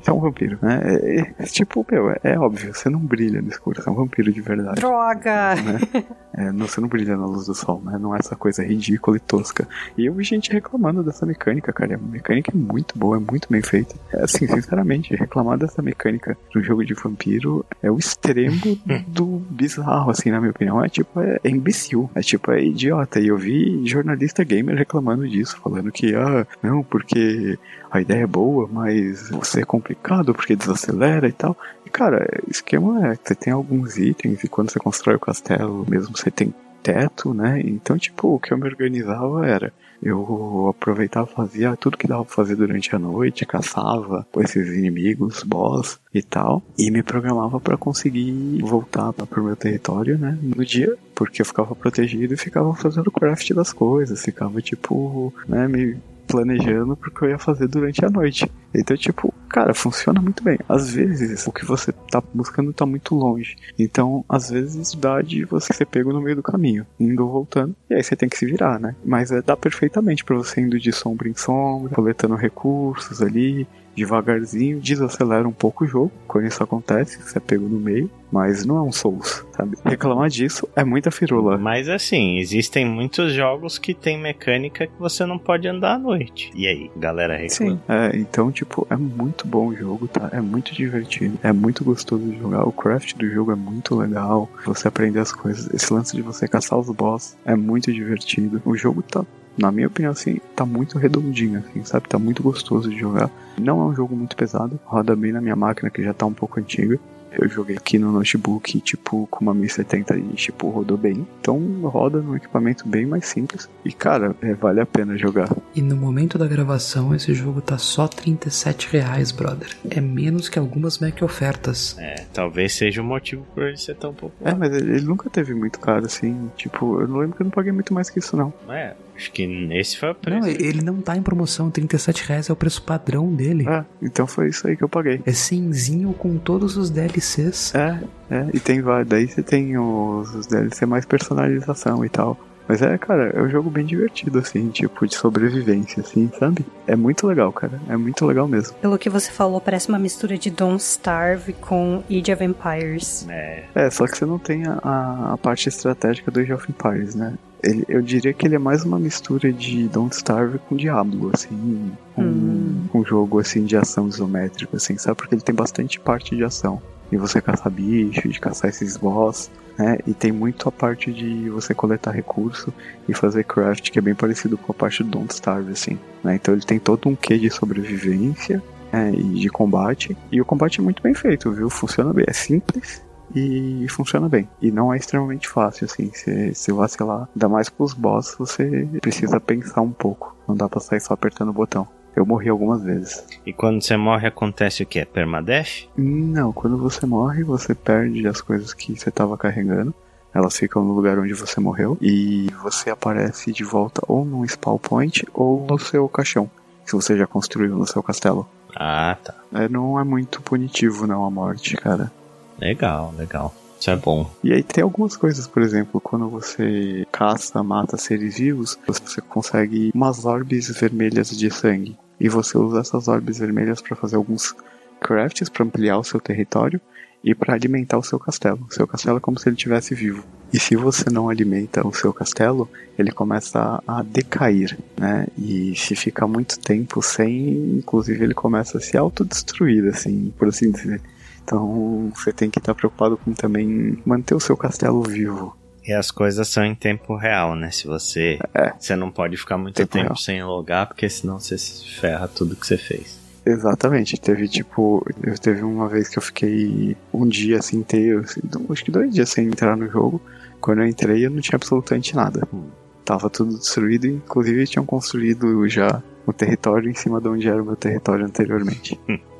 Você é um vampiro, né? É, é, é tipo, meu, é, é, óbvio, você não brilha no escuro, você é um vampiro de verdade. Droga! Né? É, não, você não brilha na luz do sol, né? Não é essa coisa ridícula e tosca. E eu vi gente reclamando dessa mecânica, cara. A mecânica é muito boa, é muito bem feita. É, assim, sinceramente, reclamar dessa mecânica no jogo de vampiro é o extremo do bizarro, assim, na minha opinião. É tipo, é, é imbecil. É tipo, é idiota. E eu vi jornalista gamer reclamando disso, falando que, ah, não, porque a ideia é boa, mas você é complicado porque desacelera e tal. E cara, esquema é você tem alguns itens e quando você constrói o castelo, mesmo você tem teto, né? Então, tipo, o que eu me organizava era eu aproveitava fazia tudo que dava pra fazer durante a noite, caçava esses inimigos, boss e tal, e me programava para conseguir voltar pro meu território, né, no dia, porque eu ficava protegido e ficava fazendo craft das coisas, ficava tipo, né, me planejando porque eu ia fazer durante a noite. Então, tipo, cara, funciona muito bem. Às vezes, o que você tá buscando tá muito longe. Então, às vezes, dá de você ser pego no meio do caminho, indo ou voltando. E aí você tem que se virar, né? Mas é, dá perfeitamente para você indo de sombra em sombra, coletando recursos ali, devagarzinho, desacelera um pouco o jogo. Quando isso acontece, você é pego no meio, mas não é um Souls, sabe? Reclamar disso é muita firula. Mas assim, existem muitos jogos que tem mecânica que você não pode andar à noite. E aí, galera reclama. Sim, é, então, tipo, é muito bom o jogo, tá? É muito divertido, é muito gostoso de jogar. O craft do jogo é muito legal. Você aprender as coisas. Esse lance de você caçar os boss é muito divertido. O jogo tá na minha opinião, assim, tá muito redondinho, assim, sabe? Tá muito gostoso de jogar. Não é um jogo muito pesado, roda bem na minha máquina, que já tá um pouco antiga. Eu joguei aqui no notebook, tipo, com uma 1070 e, tipo, rodou bem. Então, roda num equipamento bem mais simples. E, cara, é, vale a pena jogar. E no momento da gravação, esse jogo tá só 37 reais, brother. É menos que algumas Mac ofertas. É, talvez seja o motivo por ele ser tão popular. É, mas ele, ele nunca teve muito caro, assim. Tipo, eu não lembro que eu não paguei muito mais que isso, não. É, Acho que esse foi o preço. Não, ele não tá em promoção, 37 reais é o preço padrão dele. Ah, então foi isso aí que eu paguei. É cinzinho com todos os DLCs. É, é, e tem daí você tem os, os DLC mais personalização e tal. Mas é, cara, é um jogo bem divertido, assim, tipo, de sobrevivência, assim, sabe? É muito legal, cara. É muito legal mesmo. Pelo que você falou, parece uma mistura de Don't Starve com Age of Empires. É. É, só que você não tem a, a parte estratégica do Age of Empires, né? Ele, eu diria que ele é mais uma mistura de Don't Starve com Diablo, assim, com hum. um jogo assim de ação isométrica, assim, sabe? Porque ele tem bastante parte de ação. E você caçar bicho, de caçar esses boss né? E tem muito a parte de você coletar recurso e fazer craft, que é bem parecido com a parte do Don't Starve, assim. Né? Então ele tem todo um quê de sobrevivência é, e de combate. E o combate é muito bem feito, viu? Funciona bem. É simples, e funciona bem. E não é extremamente fácil, assim. Se, se vacilar, ainda mais pros boss, você precisa pensar um pouco. Não dá pra sair só apertando o botão. Eu morri algumas vezes. E quando você morre acontece o que? Permadeath? Não, quando você morre, você perde as coisas que você estava carregando. Elas ficam no lugar onde você morreu. E você aparece de volta ou num spawn point ou no seu caixão. Que você já construiu no seu castelo. Ah, tá. É, não é muito punitivo, não, a morte, cara. Legal, legal. Isso é bom. E aí tem algumas coisas, por exemplo, quando você caça, mata seres vivos, você consegue umas orbes vermelhas de sangue. E você usa essas orbes vermelhas para fazer alguns crafts para ampliar o seu território e para alimentar o seu castelo. O seu castelo é como se ele estivesse vivo. E se você não alimenta o seu castelo, ele começa a decair, né? E se fica muito tempo sem, inclusive ele começa a se autodestruir, assim, por assim dizer. Então você tem que estar preocupado com também manter o seu castelo vivo. E as coisas são em tempo real, né? Se você. É. Você não pode ficar muito tempo, tempo sem logar, porque senão você se ferra tudo que você fez. Exatamente. Teve tipo. Eu teve uma vez que eu fiquei um dia assim inteiro, assim, acho que dois dias sem entrar no jogo. Quando eu entrei eu não tinha absolutamente nada. Hum. Tava tudo destruído, inclusive tinham construído já o território em cima de onde era o meu território anteriormente.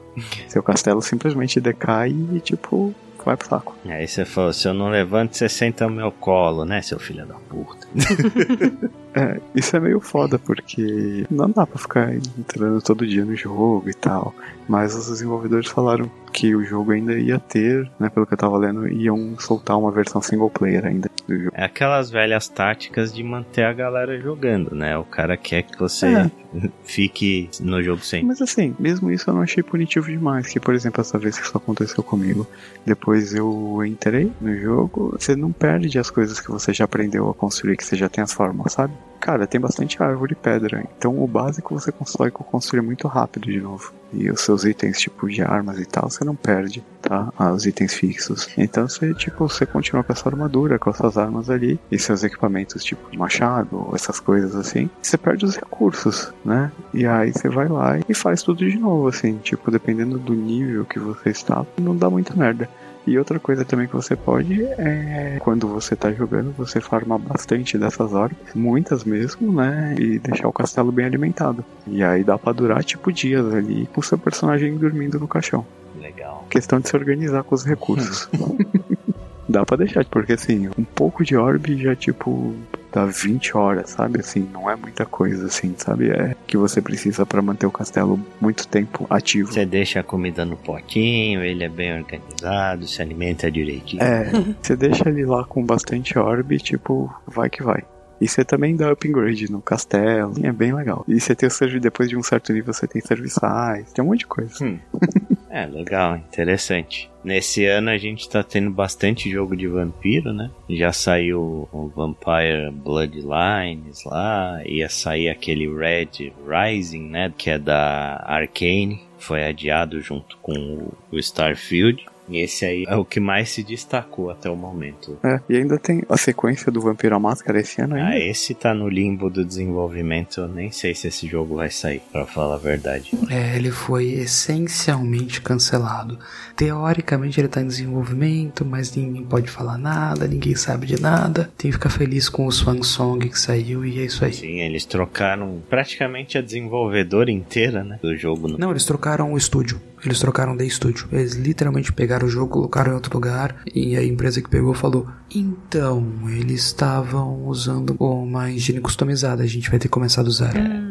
Seu castelo simplesmente decai e, tipo, vai pro saco. Aí você falou: se eu não levanto, você senta no meu colo, né, seu filho da puta? é, isso é meio foda, porque não dá pra ficar entrando todo dia no jogo e tal. Mas os desenvolvedores falaram que o jogo ainda ia ter, né, pelo que eu tava lendo, iam soltar uma versão single player ainda do jogo. É aquelas velhas táticas de manter a galera jogando, né? O cara quer que você é. fique no jogo sempre. Mas assim, mesmo isso eu não achei punitivo demais. Que, por exemplo, essa vez que isso aconteceu comigo, depois eu entrei no jogo, você não perde as coisas que você já aprendeu a construir, que você já tem as formas, sabe? Cara, tem bastante árvore e pedra. Então o básico você consegue construir muito rápido de novo. E os seus itens, tipo de armas e tal, você não perde, tá? Ah, os itens fixos. Então você, tipo, você continua com a sua armadura, com as suas armas ali, e seus equipamentos, tipo machado, essas coisas assim. Você perde os recursos, né? E aí você vai lá e faz tudo de novo, assim. Tipo, dependendo do nível que você está, não dá muita merda. E outra coisa também que você pode é quando você tá jogando, você farma bastante dessas horas, muitas mesmo, né? E deixar o castelo bem alimentado. E aí dá pra durar tipo dias ali com o seu personagem dormindo no caixão. Legal. Questão de se organizar com os recursos. dá pra deixar, porque assim, um pouco de orbe já tipo dá 20 horas, sabe? Assim, não é muita coisa, assim, sabe? É que você precisa para manter o castelo muito tempo ativo. Você deixa a comida no potinho, ele é bem organizado, se alimenta direitinho. É, você deixa ele lá com bastante orbe, tipo, vai que vai. E você também dá upgrade no castelo. É bem legal. E você tem o serviço, depois de um certo nível, você tem serviçais. Tem um monte de coisa. Hum. é, legal, interessante. Nesse ano a gente tá tendo bastante jogo de vampiro, né? Já saiu o Vampire Bloodlines lá, ia sair aquele Red Rising, né? Que é da Arcane. Foi adiado junto com o Starfield. E esse aí é o que mais se destacou até o momento. É, e ainda tem a sequência do Vampiro à Máscara esse ano ainda. Ah, esse tá no limbo do desenvolvimento. Eu nem sei se esse jogo vai sair, para falar a verdade. É, ele foi essencialmente cancelado. Teoricamente ele tá em desenvolvimento, mas ninguém pode falar nada, ninguém sabe de nada. Tem que ficar feliz com o Swan Song que saiu e é isso aí. Sim, eles trocaram praticamente a desenvolvedora inteira, né, do jogo. No... Não, eles trocaram o estúdio. Eles trocaram de estúdio. Eles literalmente pegaram o jogo, colocaram em outro lugar e a empresa que pegou falou: Então, eles estavam usando uma engine customizada, a gente vai ter que começar a usar. Hum.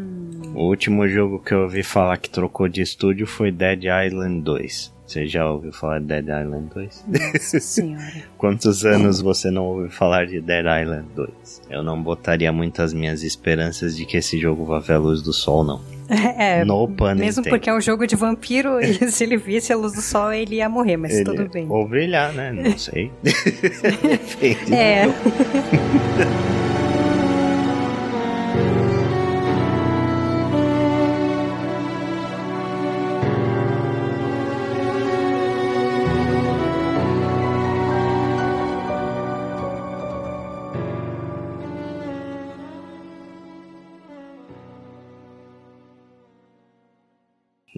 O último jogo que eu ouvi falar que trocou de estúdio foi Dead Island 2. Você já ouviu falar de Dead Island 2? Nossa senhora. Quantos anos você não ouviu falar de Dead Island 2? Eu não botaria muitas minhas esperanças de que esse jogo vá ver a luz do sol, não. É, no mesmo porque é um jogo de vampiro e se ele visse a luz do sol ele ia morrer, mas ele tudo bem. Ou brilhar, né? Não sei. é.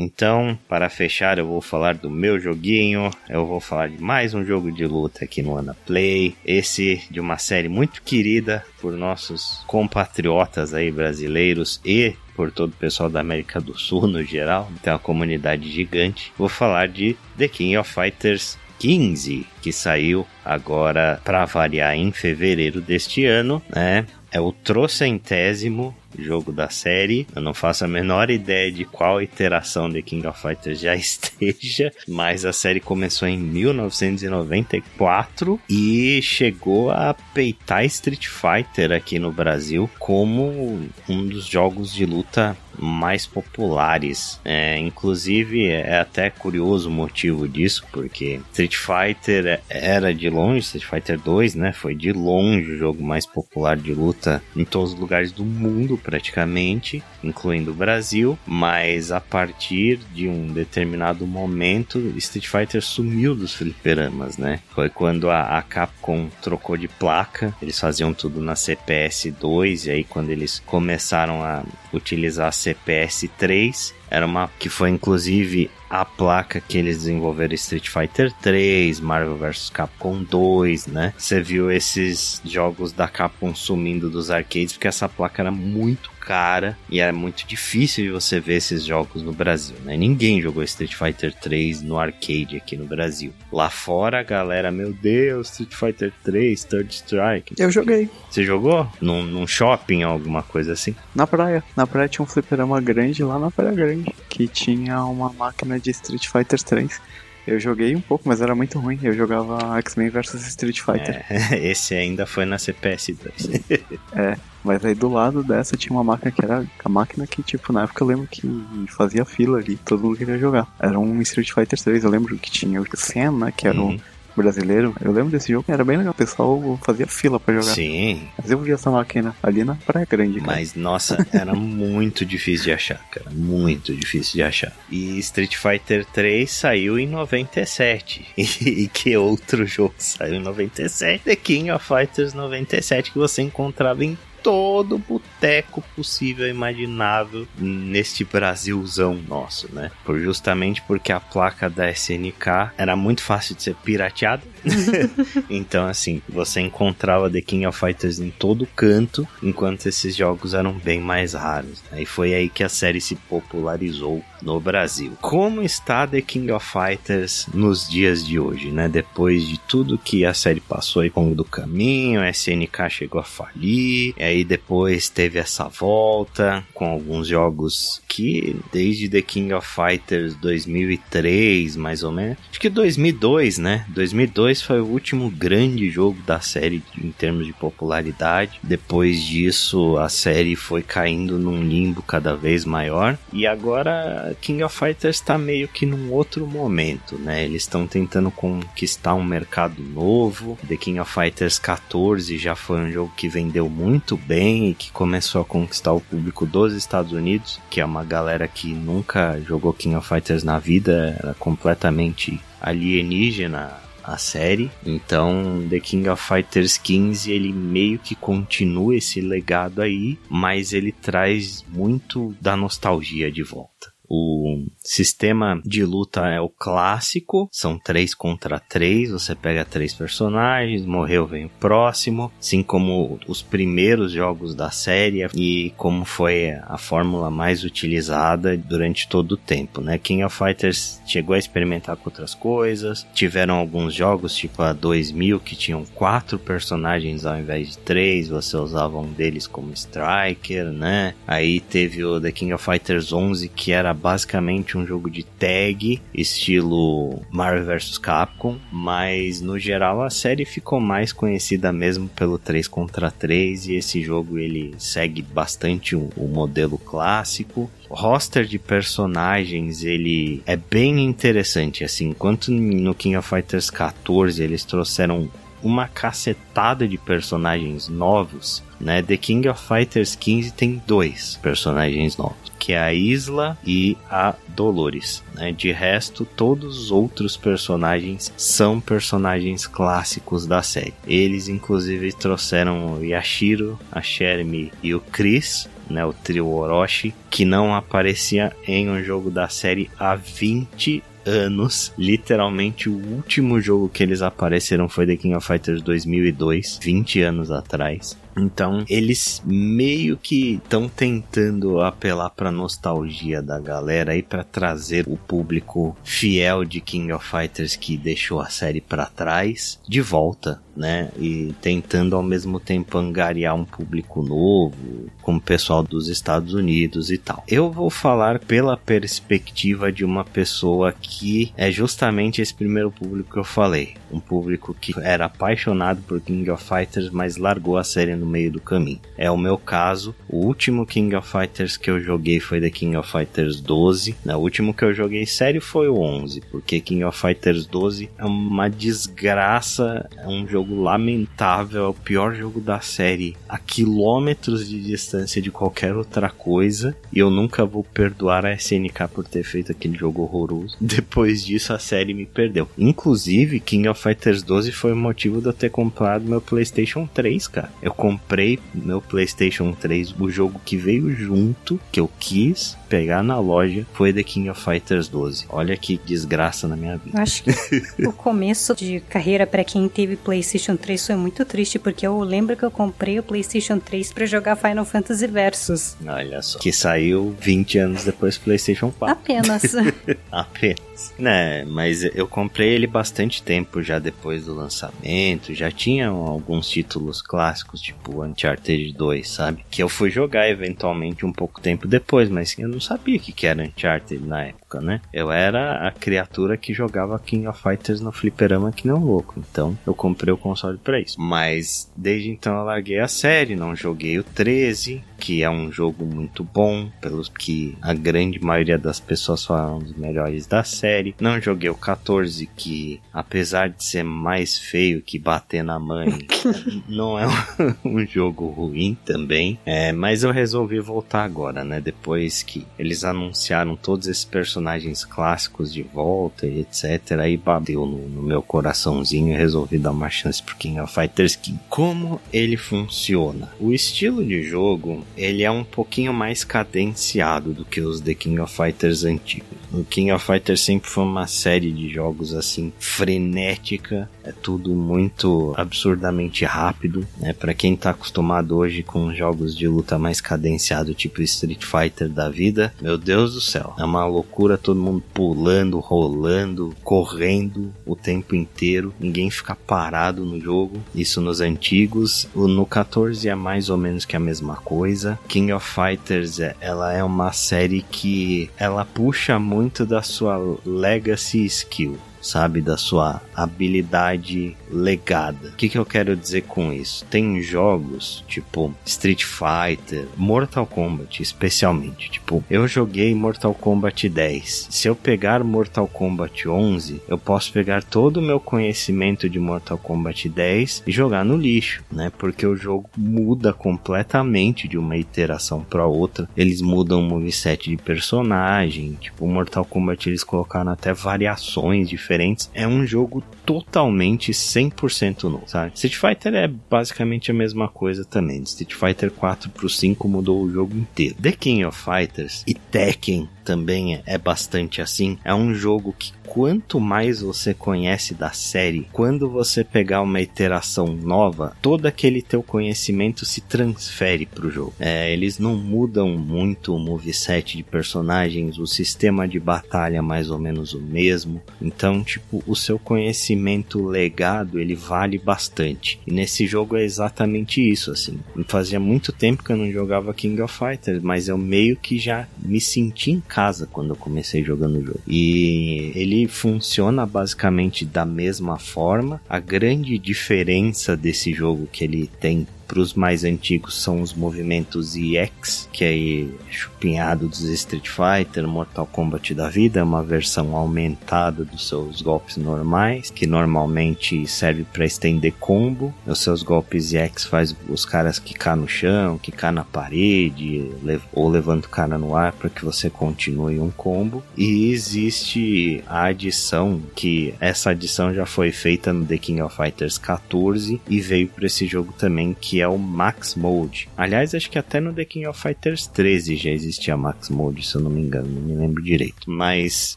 Então, para fechar, eu vou falar do meu joguinho, eu vou falar de mais um jogo de luta aqui no Ana Play, esse de uma série muito querida por nossos compatriotas aí brasileiros e por todo o pessoal da América do Sul no geral, tem uma comunidade gigante. Vou falar de The King of Fighters 15, que saiu agora para variar em fevereiro deste ano, né? É o trocentésimo jogo da série. Eu não faço a menor ideia de qual iteração de King of Fighters já esteja, mas a série começou em 1994 e chegou a peitar Street Fighter aqui no Brasil como um dos jogos de luta mais populares. É, inclusive, é até curioso o motivo disso, porque Street Fighter era de longe, Street Fighter 2, né? Foi de longe o jogo mais popular de luta em todos os lugares do mundo, praticamente, incluindo o Brasil. Mas a partir de um determinado momento, Street Fighter sumiu dos fliperamas, né? Foi quando a, a Capcom trocou de placa, eles faziam tudo na CPS 2, e aí quando eles começaram a utilizar a CPS 3, era uma que foi inclusive a placa que eles desenvolveram Street Fighter 3, Marvel vs Capcom 2, né? Você viu esses jogos da Capcom sumindo dos arcades porque essa placa era muito cara e é muito difícil de você ver esses jogos no Brasil, né? Ninguém jogou Street Fighter 3 no arcade aqui no Brasil. Lá fora a galera, meu Deus, Street Fighter 3, Third Strike. Eu joguei. Você jogou? Num, num shopping, alguma coisa assim? Na praia. Na praia tinha um fliperama grande lá na Praia Grande que tinha uma máquina de Street Fighter 3. Eu joguei um pouco, mas era muito ruim. Eu jogava X-Men vs Street Fighter. É, esse ainda foi na CPS 2. é, mas aí do lado dessa tinha uma máquina que era a máquina que, tipo, na época eu lembro que fazia fila ali, todo mundo queria jogar. Era um Street Fighter 3, eu lembro que tinha o Sen, né, que era uhum. um brasileiro. Eu lembro desse jogo, era bem legal. O pessoal fazia fila pra jogar. Sim. Mas eu vi essa máquina ali na Praia Grande. Cara. Mas, nossa, era muito difícil de achar, cara. Muito difícil de achar. E Street Fighter 3 saiu em 97. E, que outro jogo saiu em 97? The King of Fighters 97, que você encontrava em todo boteco possível e imaginável neste Brasilzão nosso, né? Por justamente porque a placa da SNK era muito fácil de ser pirateada. então, assim, você encontrava The King of Fighters em todo canto, enquanto esses jogos eram bem mais raros. Né? E foi aí que a série se popularizou no Brasil. Como está The King of Fighters nos dias de hoje, né? Depois de tudo que a série passou aí ao longo do caminho, a SNK chegou a falir, aí depois teve essa volta com alguns jogos que desde The King of Fighters 2003, mais ou menos, acho que 2002, né? 2002 foi o último grande jogo da série em termos de popularidade. Depois disso, a série foi caindo num limbo cada vez maior e agora King of Fighters está meio que num outro momento, né? Eles estão tentando conquistar um mercado novo. The King of Fighters 14 já foi um jogo que vendeu muito bem e que começou a conquistar o público dos Estados Unidos, que é uma galera que nunca jogou King of Fighters na vida, era completamente alienígena a série. Então, The King of Fighters 15, ele meio que continua esse legado aí, mas ele traz muito da nostalgia de volta. O sistema de luta é o clássico, são três contra três, você pega três personagens, morreu, vem o próximo, assim como os primeiros jogos da série e como foi a fórmula mais utilizada durante todo o tempo, né? King of Fighters chegou a experimentar com outras coisas, tiveram alguns jogos tipo a 2000 que tinham quatro personagens ao invés de três, você usava um deles como Striker, né? Aí teve o The King of Fighters 11 que era basicamente um jogo de tag, estilo Marvel vs Capcom, mas no geral a série ficou mais conhecida mesmo pelo 3 contra 3 e esse jogo ele segue bastante o, modelo clássico. O roster de personagens ele é bem interessante, assim, enquanto no King of Fighters 14 eles trouxeram uma cacetada de personagens novos, né? The King of Fighters 15 tem dois personagens novos que é a Isla e a Dolores. Né? De resto, todos os outros personagens são personagens clássicos da série. Eles, inclusive, trouxeram o Yashiro, a Shermie e o Chris, né, o trio Orochi, que não aparecia em um jogo da série há 20 anos. Literalmente, o último jogo que eles apareceram foi The King of Fighters 2002, 20 anos atrás. Então, eles meio que estão tentando apelar para nostalgia da galera aí para trazer o público fiel de King of Fighters que deixou a série para trás de volta, né? E tentando ao mesmo tempo angariar um público novo, como o pessoal dos Estados Unidos e tal. Eu vou falar pela perspectiva de uma pessoa que é justamente esse primeiro público que eu falei, um público que era apaixonado por King of Fighters, mas largou a série no meio do caminho. É o meu caso. O último King of Fighters que eu joguei foi The King of Fighters 12. O último que eu joguei sério foi o 11, porque King of Fighters 12 é uma desgraça, é um jogo lamentável, é o pior jogo da série a quilômetros de distância de qualquer outra coisa, e eu nunca vou perdoar a SNK por ter feito aquele jogo horroroso. Depois disso a série me perdeu. Inclusive, King of Fighters 12 foi o motivo de eu ter comprado meu PlayStation 3, cara. Eu comprei comprei meu PlayStation 3, o jogo que veio junto, que eu quis pegar na loja, foi The King of Fighters 12. Olha que desgraça na minha vida. Eu acho que o começo de carreira para quem teve PlayStation 3 foi muito triste, porque eu lembro que eu comprei o PlayStation 3 para jogar Final Fantasy Versus. Olha só, que saiu 20 anos depois do PlayStation 4. Apenas. Apenas. Né, mas eu comprei ele bastante tempo já depois do lançamento, já tinha alguns títulos clássicos, tipo Uncharted 2, sabe? Que eu fui jogar eventualmente um pouco tempo depois, mas eu não sabia o que era Uncharted na época, né? Eu era a criatura que jogava King of Fighters no fliperama que não louco, então eu comprei o console pra isso. Mas desde então eu larguei a série, não joguei o 13, que é um jogo muito bom, pelos que a grande maioria das pessoas falam dos melhores da série. Não joguei o 14, que apesar de ser mais feio que bater na mãe, não é um jogo ruim também. É, mas eu resolvi voltar agora, né? Depois que eles anunciaram todos esses personagens clássicos de volta e etc. Aí bateu no, no meu coraçãozinho e resolvi dar uma chance pro King of Fighters que como ele funciona. O estilo de jogo ele é um pouquinho mais cadenciado do que os The King of Fighters antigos. O King of Fighters sempre foi uma série de jogos assim frenética, é tudo muito absurdamente rápido, né? Para quem tá acostumado hoje com jogos de luta mais cadenciado, tipo Street Fighter da vida, meu Deus do céu, é uma loucura, todo mundo pulando, rolando, correndo o tempo inteiro, ninguém fica parado no jogo. Isso nos antigos, no 14 é mais ou menos que a mesma coisa. King of Fighters, é, ela é uma série que ela puxa muito muito da sua legacy skill sabe? Da sua habilidade legada. O que, que eu quero dizer com isso? Tem jogos tipo Street Fighter, Mortal Kombat, especialmente. Tipo, eu joguei Mortal Kombat 10. Se eu pegar Mortal Kombat 11, eu posso pegar todo o meu conhecimento de Mortal Kombat 10 e jogar no lixo, né? Porque o jogo muda completamente de uma iteração para outra. Eles mudam o moveset de personagem. Tipo, Mortal Kombat eles colocaram até variações diferentes diferentes, é um jogo totalmente 100% novo, sabe? Street Fighter é basicamente a mesma coisa também. Street Fighter 4 pro 5 mudou o jogo inteiro. The King of Fighters e Tekken também é, bastante assim. É um jogo que quanto mais você conhece da série, quando você pegar uma iteração nova, todo aquele teu conhecimento se transfere pro jogo. É, eles não mudam muito o moveset de personagens, o sistema de batalha é mais ou menos o mesmo. Então, tipo, o seu conhecimento legado, ele vale bastante. E nesse jogo é exatamente isso, assim. Fazia muito tempo que eu não jogava King of Fighters, mas eu meio que já me senti em casa quando eu comecei jogando o jogo. E ele funciona basicamente da mesma forma. A grande diferença desse jogo que ele tem para os mais antigos são os movimentos EX, que é chupinhado dos Street Fighter, Mortal Kombat da vida, é uma versão aumentada dos seus golpes normais, que normalmente serve para estender combo. Os seus golpes EX faz os caras quicar no chão, quicar na parede, ou levanta o cara no ar para que você continue um combo. E existe a adição, que essa adição já foi feita no The King of Fighters 14 e veio para esse jogo também, que que é o Max Mode. Aliás, acho que até no The King of Fighters 13 já existia Max Mode, se eu não me engano, não me lembro direito. Mas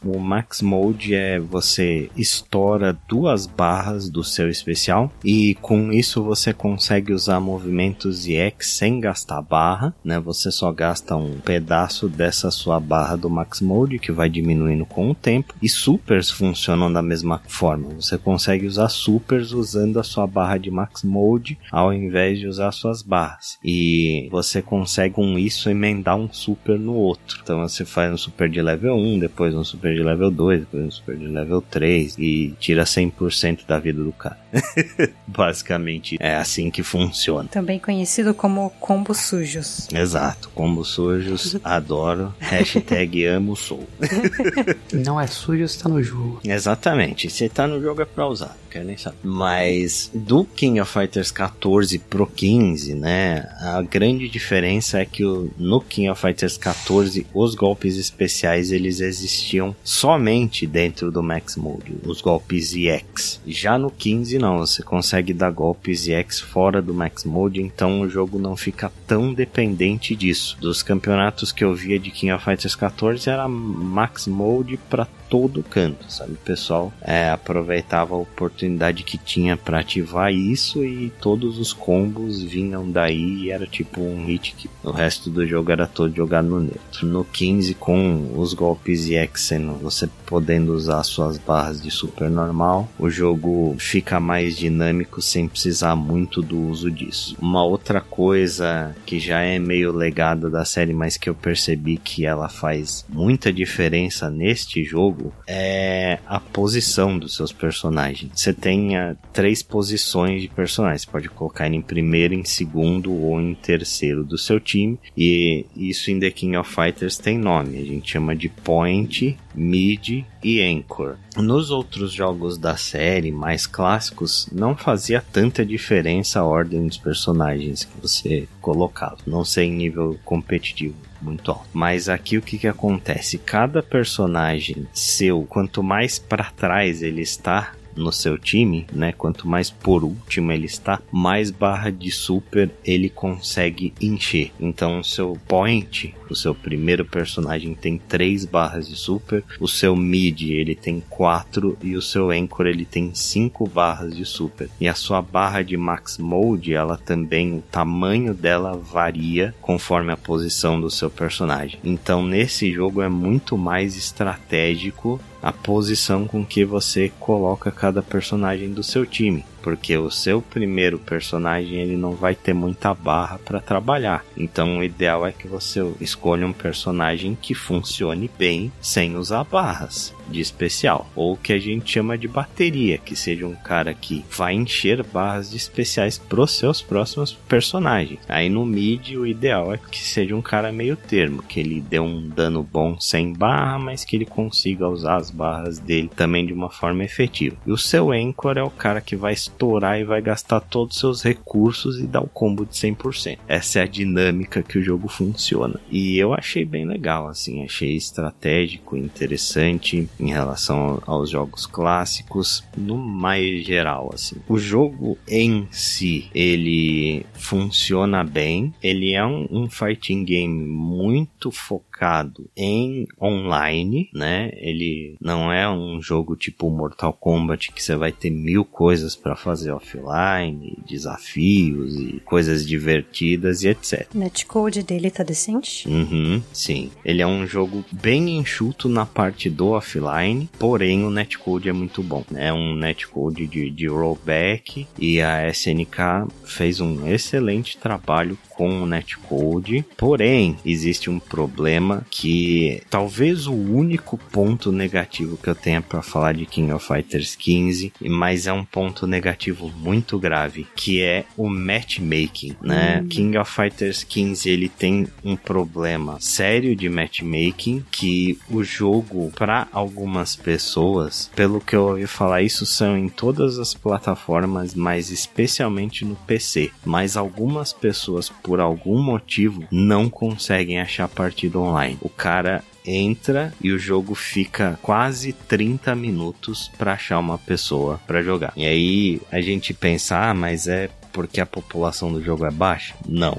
o Max Mode é você estoura duas barras do seu especial e com isso você consegue usar movimentos EX sem gastar barra, né? Você só gasta um pedaço dessa sua barra do Max Mode que vai diminuindo com o tempo e supers funcionam da mesma forma. Você consegue usar supers usando a sua barra de Max Mode ao invés de usar suas barras. E você consegue com isso emendar um super no outro. Então você faz um super de level 1, depois um super de level 2, depois um super de level 3 e tira 100% da vida do cara. Basicamente é assim que funciona. Também conhecido como combos sujos. Exato, combos sujos, adoro. Hashtag amo sou. Não é sujo se tá no jogo. Exatamente, se tá no jogo é pra usar, quero nem saber. Mas do King of Fighters 14 pro 15, né, a grande diferença é que no King of Fighters 14 os golpes especiais eles existiam somente dentro do Max Mode, os golpes EX. Já no 15 não, você consegue dar golpes EX fora do Max Mode, então o jogo não fica tão dependente disso. Dos campeonatos que eu via de King of Fighters 14 era Max Mode para todo canto, sabe? O pessoal é, aproveitava a oportunidade que tinha para ativar isso e todos os combos vinham daí e era tipo um hit que o resto do jogo era todo jogado no neutro. No 15 com os golpes EX você podendo usar suas barras de super normal, o jogo fica mais dinâmico sem precisar muito do uso disso. Uma outra coisa que já é meio legado da série, mas que eu percebi que ela faz muita diferença neste jogo é a posição dos seus personagens. Você tem uh, três posições de personagens. Pode colocar ele em primeiro, em segundo ou em terceiro do seu time. E isso em The King of Fighters tem nome. A gente chama de Point, Mid e Anchor. Nos outros jogos da série mais clássicos, não fazia tanta diferença a ordem dos personagens que você colocava. Não sei em nível competitivo muito alto. Mas aqui o que, que acontece? Cada personagem seu, quanto mais para trás ele está, no seu time, né? Quanto mais por último ele está, mais barra de super ele consegue encher. Então, o seu point, o seu primeiro personagem tem três barras de super, o seu mid ele tem quatro e o seu anchor ele tem cinco barras de super. E a sua barra de max mode, ela também, o tamanho dela varia conforme a posição do seu personagem. Então, nesse jogo é muito mais estratégico a posição com que você coloca cada personagem do seu time porque o seu primeiro personagem ele não vai ter muita barra para trabalhar. Então o ideal é que você escolha um personagem que funcione bem sem usar barras de especial, ou que a gente chama de bateria, que seja um cara que vai encher barras de especiais pros seus próximos personagens. Aí no mid o ideal é que seja um cara meio termo, que ele dê um dano bom sem barra, mas que ele consiga usar as barras dele também de uma forma efetiva. E o seu anchor é o cara que vai estourar e vai gastar todos os seus recursos e dar o combo de 100%. Essa é a dinâmica que o jogo funciona. E eu achei bem legal, assim, achei estratégico, interessante em relação aos jogos clássicos, no mais geral, assim. O jogo em si, ele funciona bem, ele é um, um fighting game muito focado em online, né? Ele não é um jogo tipo Mortal Kombat que você vai ter mil coisas para fazer offline, desafios e coisas divertidas e etc. O netcode dele tá decente? Uhum, sim. Ele é um jogo bem enxuto na parte do offline, porém o netcode é muito bom. É um netcode de, de rollback e a SNK fez um excelente trabalho com o netcode, porém existe um problema que talvez o único ponto negativo que eu tenha para falar de King of Fighters 15, mas é um ponto negativo muito grave, que é o matchmaking, né? Hum. King of Fighters 15 ele tem um problema sério de matchmaking que o jogo para algumas pessoas, pelo que eu ouvi falar, isso são em todas as plataformas, mas especialmente no PC. Mas algumas pessoas por algum motivo, não conseguem achar partida online. O cara entra e o jogo fica quase 30 minutos para achar uma pessoa para jogar. E aí a gente pensa, ah, mas é porque a população do jogo é baixa? Não.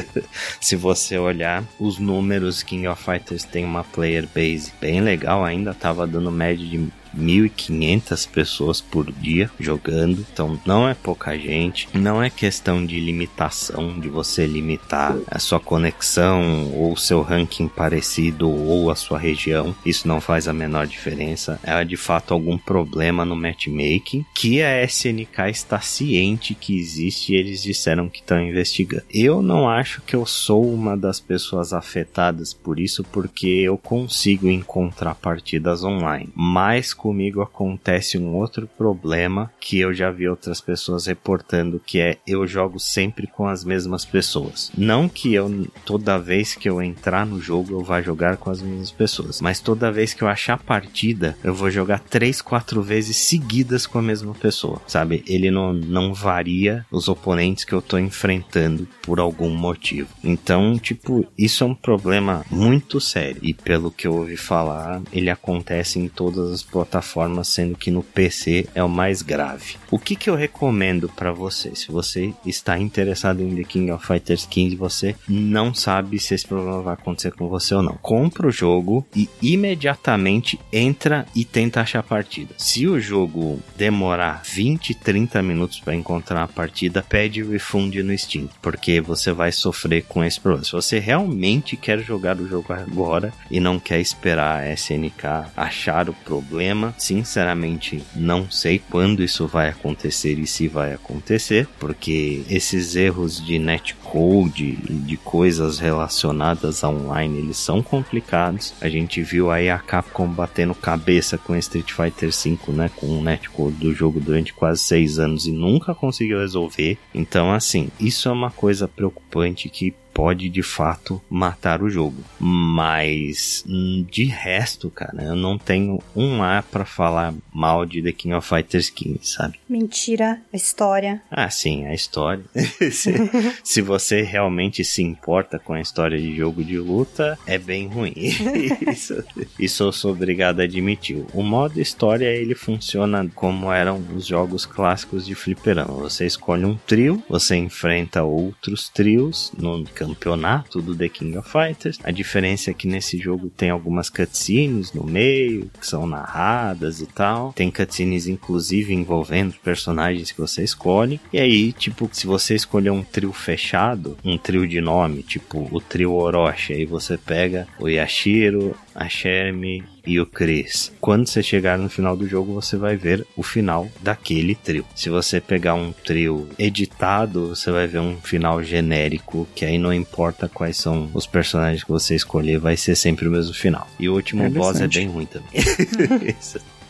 Se você olhar os números, King of Fighters tem uma player base bem legal, ainda tava dando média de 1.500 pessoas por dia jogando, então não é pouca gente. Não é questão de limitação, de você limitar a sua conexão ou seu ranking parecido ou a sua região. Isso não faz a menor diferença. É de fato algum problema no matchmaking que a SNK está ciente que existe e eles disseram que estão investigando. Eu não acho que eu sou uma das pessoas afetadas por isso porque eu consigo encontrar partidas online, mas comigo acontece um outro problema que eu já vi outras pessoas reportando, que é eu jogo sempre com as mesmas pessoas. Não que eu toda vez que eu entrar no jogo eu vá jogar com as mesmas pessoas, mas toda vez que eu achar partida, eu vou jogar três, quatro vezes seguidas com a mesma pessoa, sabe? Ele não, não varia os oponentes que eu tô enfrentando por algum motivo. Então, tipo, isso é um problema muito sério e pelo que eu ouvi falar, ele acontece em todas as plataformas plataformas, sendo que no PC é o mais grave. O que, que eu recomendo para você? Se você está interessado em The King of Fighters 15 você não sabe se esse problema vai acontecer com você ou não. Compra o jogo e imediatamente entra e tenta achar a partida. Se o jogo demorar 20, 30 minutos para encontrar a partida, pede refund no Steam, porque você vai sofrer com esse problema. Se você realmente quer jogar o jogo agora e não quer esperar a SNK achar o problema, Sinceramente, não sei quando isso vai acontecer e se vai acontecer, porque esses erros de netcode e de coisas relacionadas a online, eles são complicados. A gente viu aí a Capcom batendo cabeça com Street Fighter V, né, com o netcode do jogo durante quase seis anos e nunca conseguiu resolver. Então, assim, isso é uma coisa preocupante que pode de fato matar o jogo. Mas hum, de resto, cara, eu não tenho um A para falar mal de The King of Fighters 15, sabe? Mentira, a história. Ah, sim, a história. se, se, você realmente se importa com a história de jogo de luta, é bem ruim. isso, isso eu sou obrigado a admitir. O modo história ele funciona como eram os jogos clássicos de fliperama. Você escolhe um trio, você enfrenta outros trios no campeonato do The King of Fighters. A diferença é que nesse jogo tem algumas cutscenes no meio, que são narradas e tal. Tem cutscenes inclusive envolvendo personagens que você escolhe. E aí, tipo, se você escolher um trio fechado, um trio de nome, tipo o trio Orochi, aí você pega o Yashiro, a Shermie e o Chris. Quando você chegar no final do jogo, você vai ver o final daquele trio. Se você pegar um trio editado, você vai ver um final genérico, que aí não importa quais são os personagens que você escolher, vai ser sempre o mesmo final. E o último boss é bem ruim também.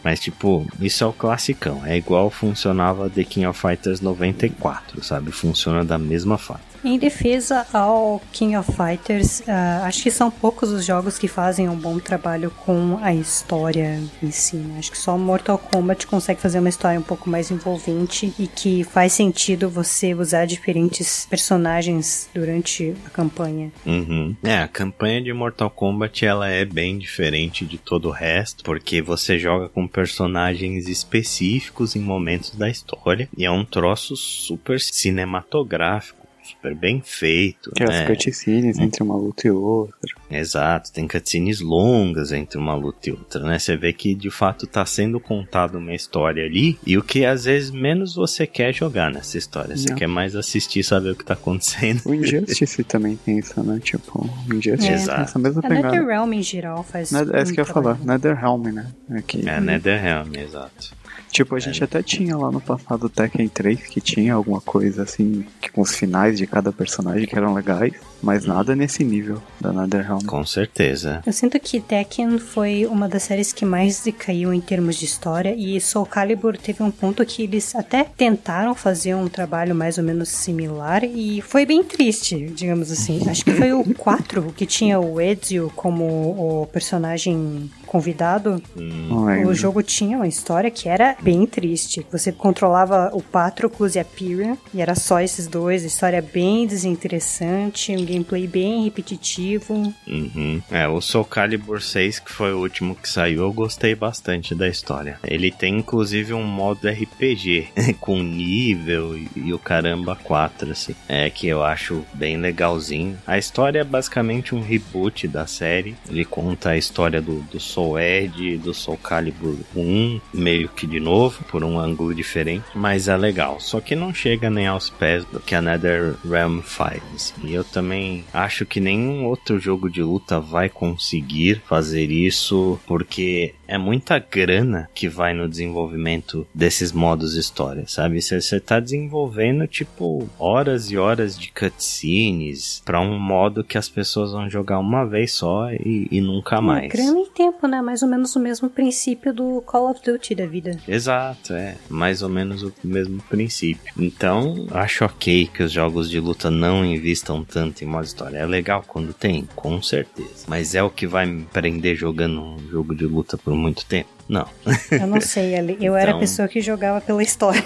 Mas, tipo, isso é o classicão. É igual funcionava The King of Fighters 94, sabe? Funciona da mesma forma. Em defesa ao King of Fighters, uh, acho que são poucos os jogos que fazem um bom trabalho com a história em si. Né? Acho que só Mortal Kombat consegue fazer uma história um pouco mais envolvente e que faz sentido você usar diferentes personagens durante a campanha. Uhum. É, a campanha de Mortal Kombat ela é bem diferente de todo o resto, porque você joga com personagens específicos em momentos da história e é um troço super cinematográfico super bem feito. Que né? as cutscenes entre uma luta e outra. Exato, tem cutscenes longas entre uma luta e outra, né? Você vê que de fato tá sendo contada uma história ali e o que às vezes menos você quer jogar nessa história. Você Não. quer mais assistir e saber o que tá acontecendo. O Injustice também tem isso, né? Tipo, o Injustice é. tem essa mesma pegada. A NetherRealm em geral faz. É isso que eu ia falar, NetherRealm, né? Aqui. É, NetherRealm, exato. Tipo, a gente é. até tinha lá no passado o Tekken 3, que tinha alguma coisa assim, que com os finais de cada personagem que eram legais, mas nada nesse nível da NetherRealm. Com certeza. Eu sinto que Tekken foi uma das séries que mais decaiu em termos de história, e Soul Calibur teve um ponto que eles até tentaram fazer um trabalho mais ou menos similar, e foi bem triste, digamos assim. Acho que foi o 4 que tinha o Ezio como o personagem convidado, hum. o jogo tinha uma história que era bem triste. Você controlava o Patroclus e a Pyrian, e era só esses dois, história bem desinteressante, um gameplay bem repetitivo. Uhum. É, o Soul Calibur 6, que foi o último que saiu, eu gostei bastante da história. Ele tem inclusive um modo RPG com nível e, e o caramba 4, assim, é que eu acho bem legalzinho. A história é basicamente um reboot da série. Ele conta a história do, do Soul Edge, do Soul Calibur 1, meio que de novo, por um ângulo diferente, mas é legal. Só que não chega nem aos pés do que a NetherRealm faz. Assim. E eu também acho que nenhum outro jogo de luta vai conseguir fazer isso, porque é muita grana que vai no desenvolvimento desses modos história, sabe? Você tá desenvolvendo, tipo, horas e horas de cutscenes para um modo que as pessoas vão jogar uma vez só e, e nunca mais. É, grana e tempo, né? Mais ou menos o mesmo princípio do Call of Duty da vida. Exato, é. Mais ou menos o mesmo princípio. Então, acho ok que os jogos de luta não invistam tanto em modo história. É legal quando tem, com certeza. Mas é o que vai me prender jogando um jogo de luta por muito tempo? Não. Eu não sei, eu então... era a pessoa que jogava pela história.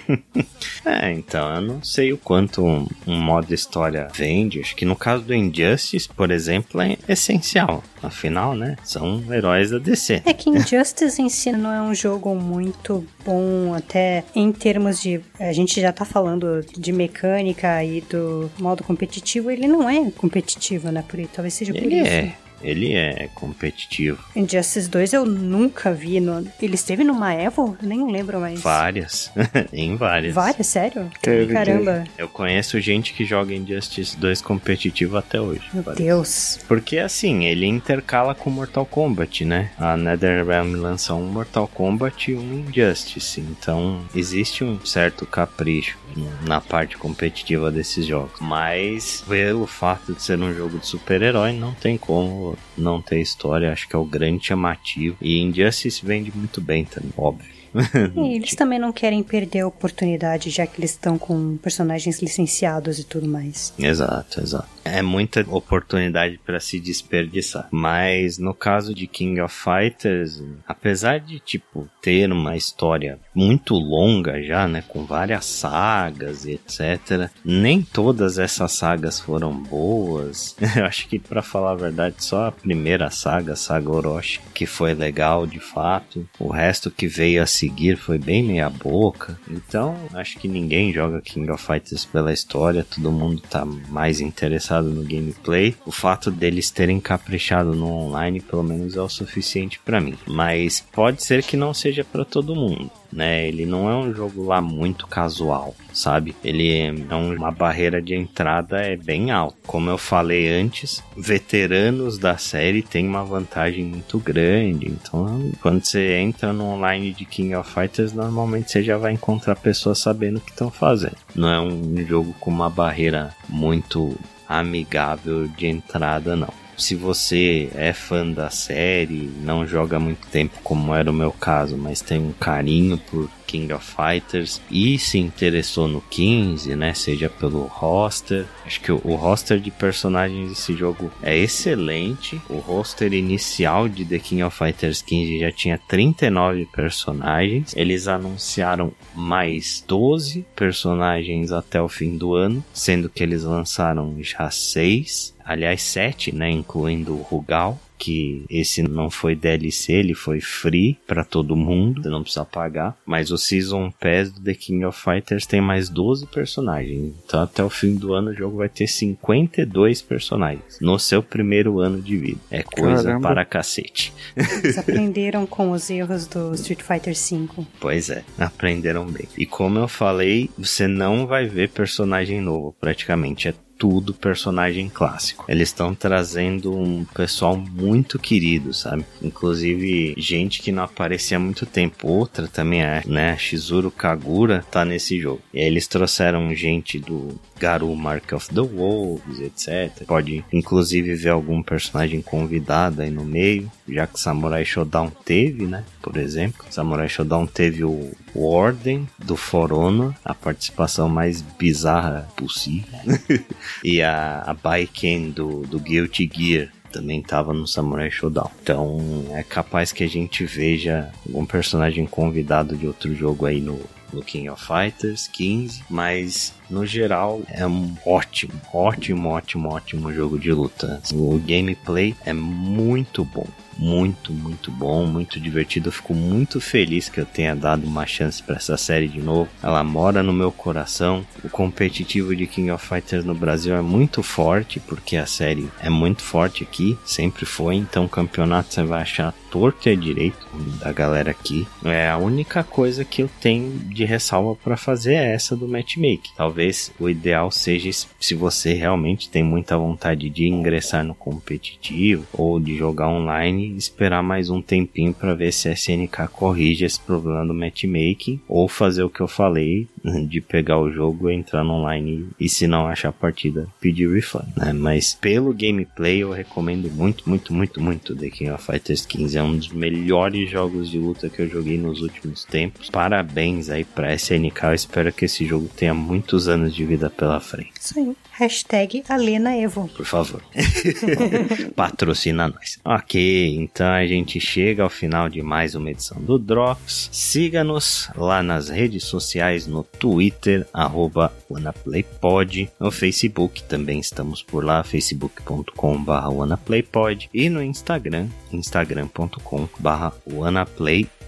é, então, eu não sei o quanto um, um modo história vende. Acho que no caso do Injustice, por exemplo, é essencial. Afinal, né? São heróis da DC. É que Injustice em si não é um jogo muito bom, até em termos de. A gente já tá falando de mecânica e do modo competitivo, ele não é competitivo, né? Por aí, talvez seja por ele isso. É. Ele é competitivo. Injustice 2 eu nunca vi. No... Ele esteve numa Evo? Eu nem lembro mais. Várias. em várias. Várias? Sério? Teve, Caramba. Teve. Eu conheço gente que joga Injustice 2 competitivo até hoje. Meu várias. Deus. Porque assim, ele intercala com Mortal Kombat, né? A NetherRealm lança um Mortal Kombat e um Injustice. Então, existe um certo capricho na parte competitiva desses jogos. Mas, pelo fato de ser um jogo de super-herói, não tem como não ter história. Acho que é o grande chamativo. E Injustice vende muito bem também, óbvio. E eles também não querem perder a oportunidade, já que eles estão com personagens licenciados e tudo mais. Exato, exato. É muita oportunidade para se desperdiçar. Mas no caso de King of Fighters, apesar de tipo ter uma história muito longa já, né, com várias sagas e etc, nem todas essas sagas foram boas. Eu acho que para falar a verdade, só a primeira saga, Saga Orochi, que foi legal de fato. O resto que veio a seguir foi bem meia boca. Então, acho que ninguém joga King of Fighters pela história, todo mundo tá mais interessado no gameplay. O fato deles terem caprichado no online, pelo menos é o suficiente para mim. Mas pode ser que não seja para todo mundo né? Ele não é um jogo lá muito casual, sabe? Ele é uma barreira de entrada é bem alta. Como eu falei antes, veteranos da série têm uma vantagem muito grande. Então, quando você entra no online de King of Fighters, normalmente você já vai encontrar pessoas sabendo o que estão fazendo. Não é um jogo com uma barreira muito amigável de entrada, não se você é fã da série, não joga muito tempo como era o meu caso, mas tem um carinho por King of Fighters e se interessou no 15, né, seja pelo roster. Acho que o, o roster de personagens desse jogo é excelente. O roster inicial de The King of Fighters 15 já tinha 39 personagens. Eles anunciaram mais 12 personagens até o fim do ano, sendo que eles lançaram já 6 aliás, 7, né, incluindo o Rugal que esse não foi DLC, ele foi free para todo mundo, você não precisa pagar. Mas o Season Pass do The King of Fighters tem mais 12 personagens. Então até o fim do ano o jogo vai ter 52 personagens no seu primeiro ano de vida. É coisa Caramba. para cacete. Eles aprenderam com os erros do Street Fighter V. Pois é, aprenderam bem. E como eu falei, você não vai ver personagem novo, praticamente. É tudo personagem clássico. Eles estão trazendo um pessoal muito querido, sabe? Inclusive gente que não aparecia há muito tempo. Outra também é, né? Shizuru Kagura tá nesse jogo. E aí eles trouxeram gente do Garu Mark of the Wolves, etc. Pode inclusive ver algum personagem convidado aí no meio, já que Samurai Shodown teve, né? Por exemplo, Samurai Shodown teve o Warden do For Honor, a participação mais bizarra possível, e a, a Baiken do, do Guilty Gear também estava no Samurai Shodown. Então é capaz que a gente veja um personagem convidado de outro jogo aí no, no King of Fighters 15, mas no geral é um ótimo, ótimo, ótimo, ótimo jogo de luta. O gameplay é muito bom muito, muito bom, muito divertido. Eu fico muito feliz que eu tenha dado uma chance para essa série de novo. Ela mora no meu coração. O competitivo de King of Fighters no Brasil é muito forte, porque a série é muito forte aqui, sempre foi. Então, campeonato você vai achar torto e direito da galera aqui. É a única coisa que eu tenho de ressalva para fazer é essa do matchmaking. Talvez o ideal seja se você realmente tem muita vontade de ingressar no competitivo ou de jogar online esperar mais um tempinho para ver se a SNK corrige esse problema do matchmaking ou fazer o que eu falei de pegar o jogo, entrar no online e se não achar a partida, pedir refund, né? Mas pelo gameplay eu recomendo muito, muito, muito, muito The King of Fighters 15. É um dos melhores jogos de luta que eu joguei nos últimos tempos. Parabéns aí pra SNK. Eu espero que esse jogo tenha muitos anos de vida pela frente. Sim. Hashtag Alena Evo. Por favor. Patrocina nós. Ok, então a gente chega ao final de mais uma edição do Drops. Siga-nos lá nas redes sociais, no Twitter, arroba WannaPlayPod. No Facebook também estamos por lá, facebook.com.br WannaPlayPod. E no Instagram, instagram.com.br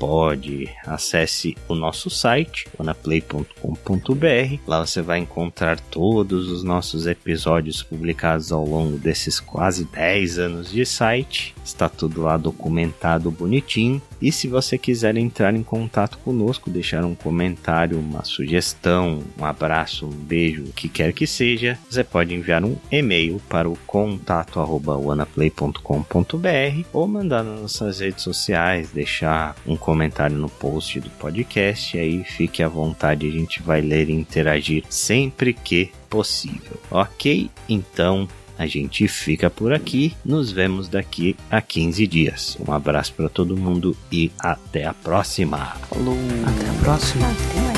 WannaPlayPod. Acesse o nosso site, wanaplay.com.br. Lá você vai encontrar todos os nossos episódios publicados ao longo desses quase 10 anos de site. Está tudo lá documentado bonitinho. E se você quiser entrar em contato conosco, deixar um comentário, uma sugestão, um abraço, um beijo, o que quer que seja, você pode enviar um e-mail para o contato@wanaplay.com.br ou mandar nas nossas redes sociais, deixar um comentário no post do podcast, e aí fique à vontade, a gente vai ler e interagir sempre que possível. OK? Então, a gente fica por aqui. Nos vemos daqui a 15 dias. Um abraço para todo mundo e até a próxima. Falou. Até a próxima. Até.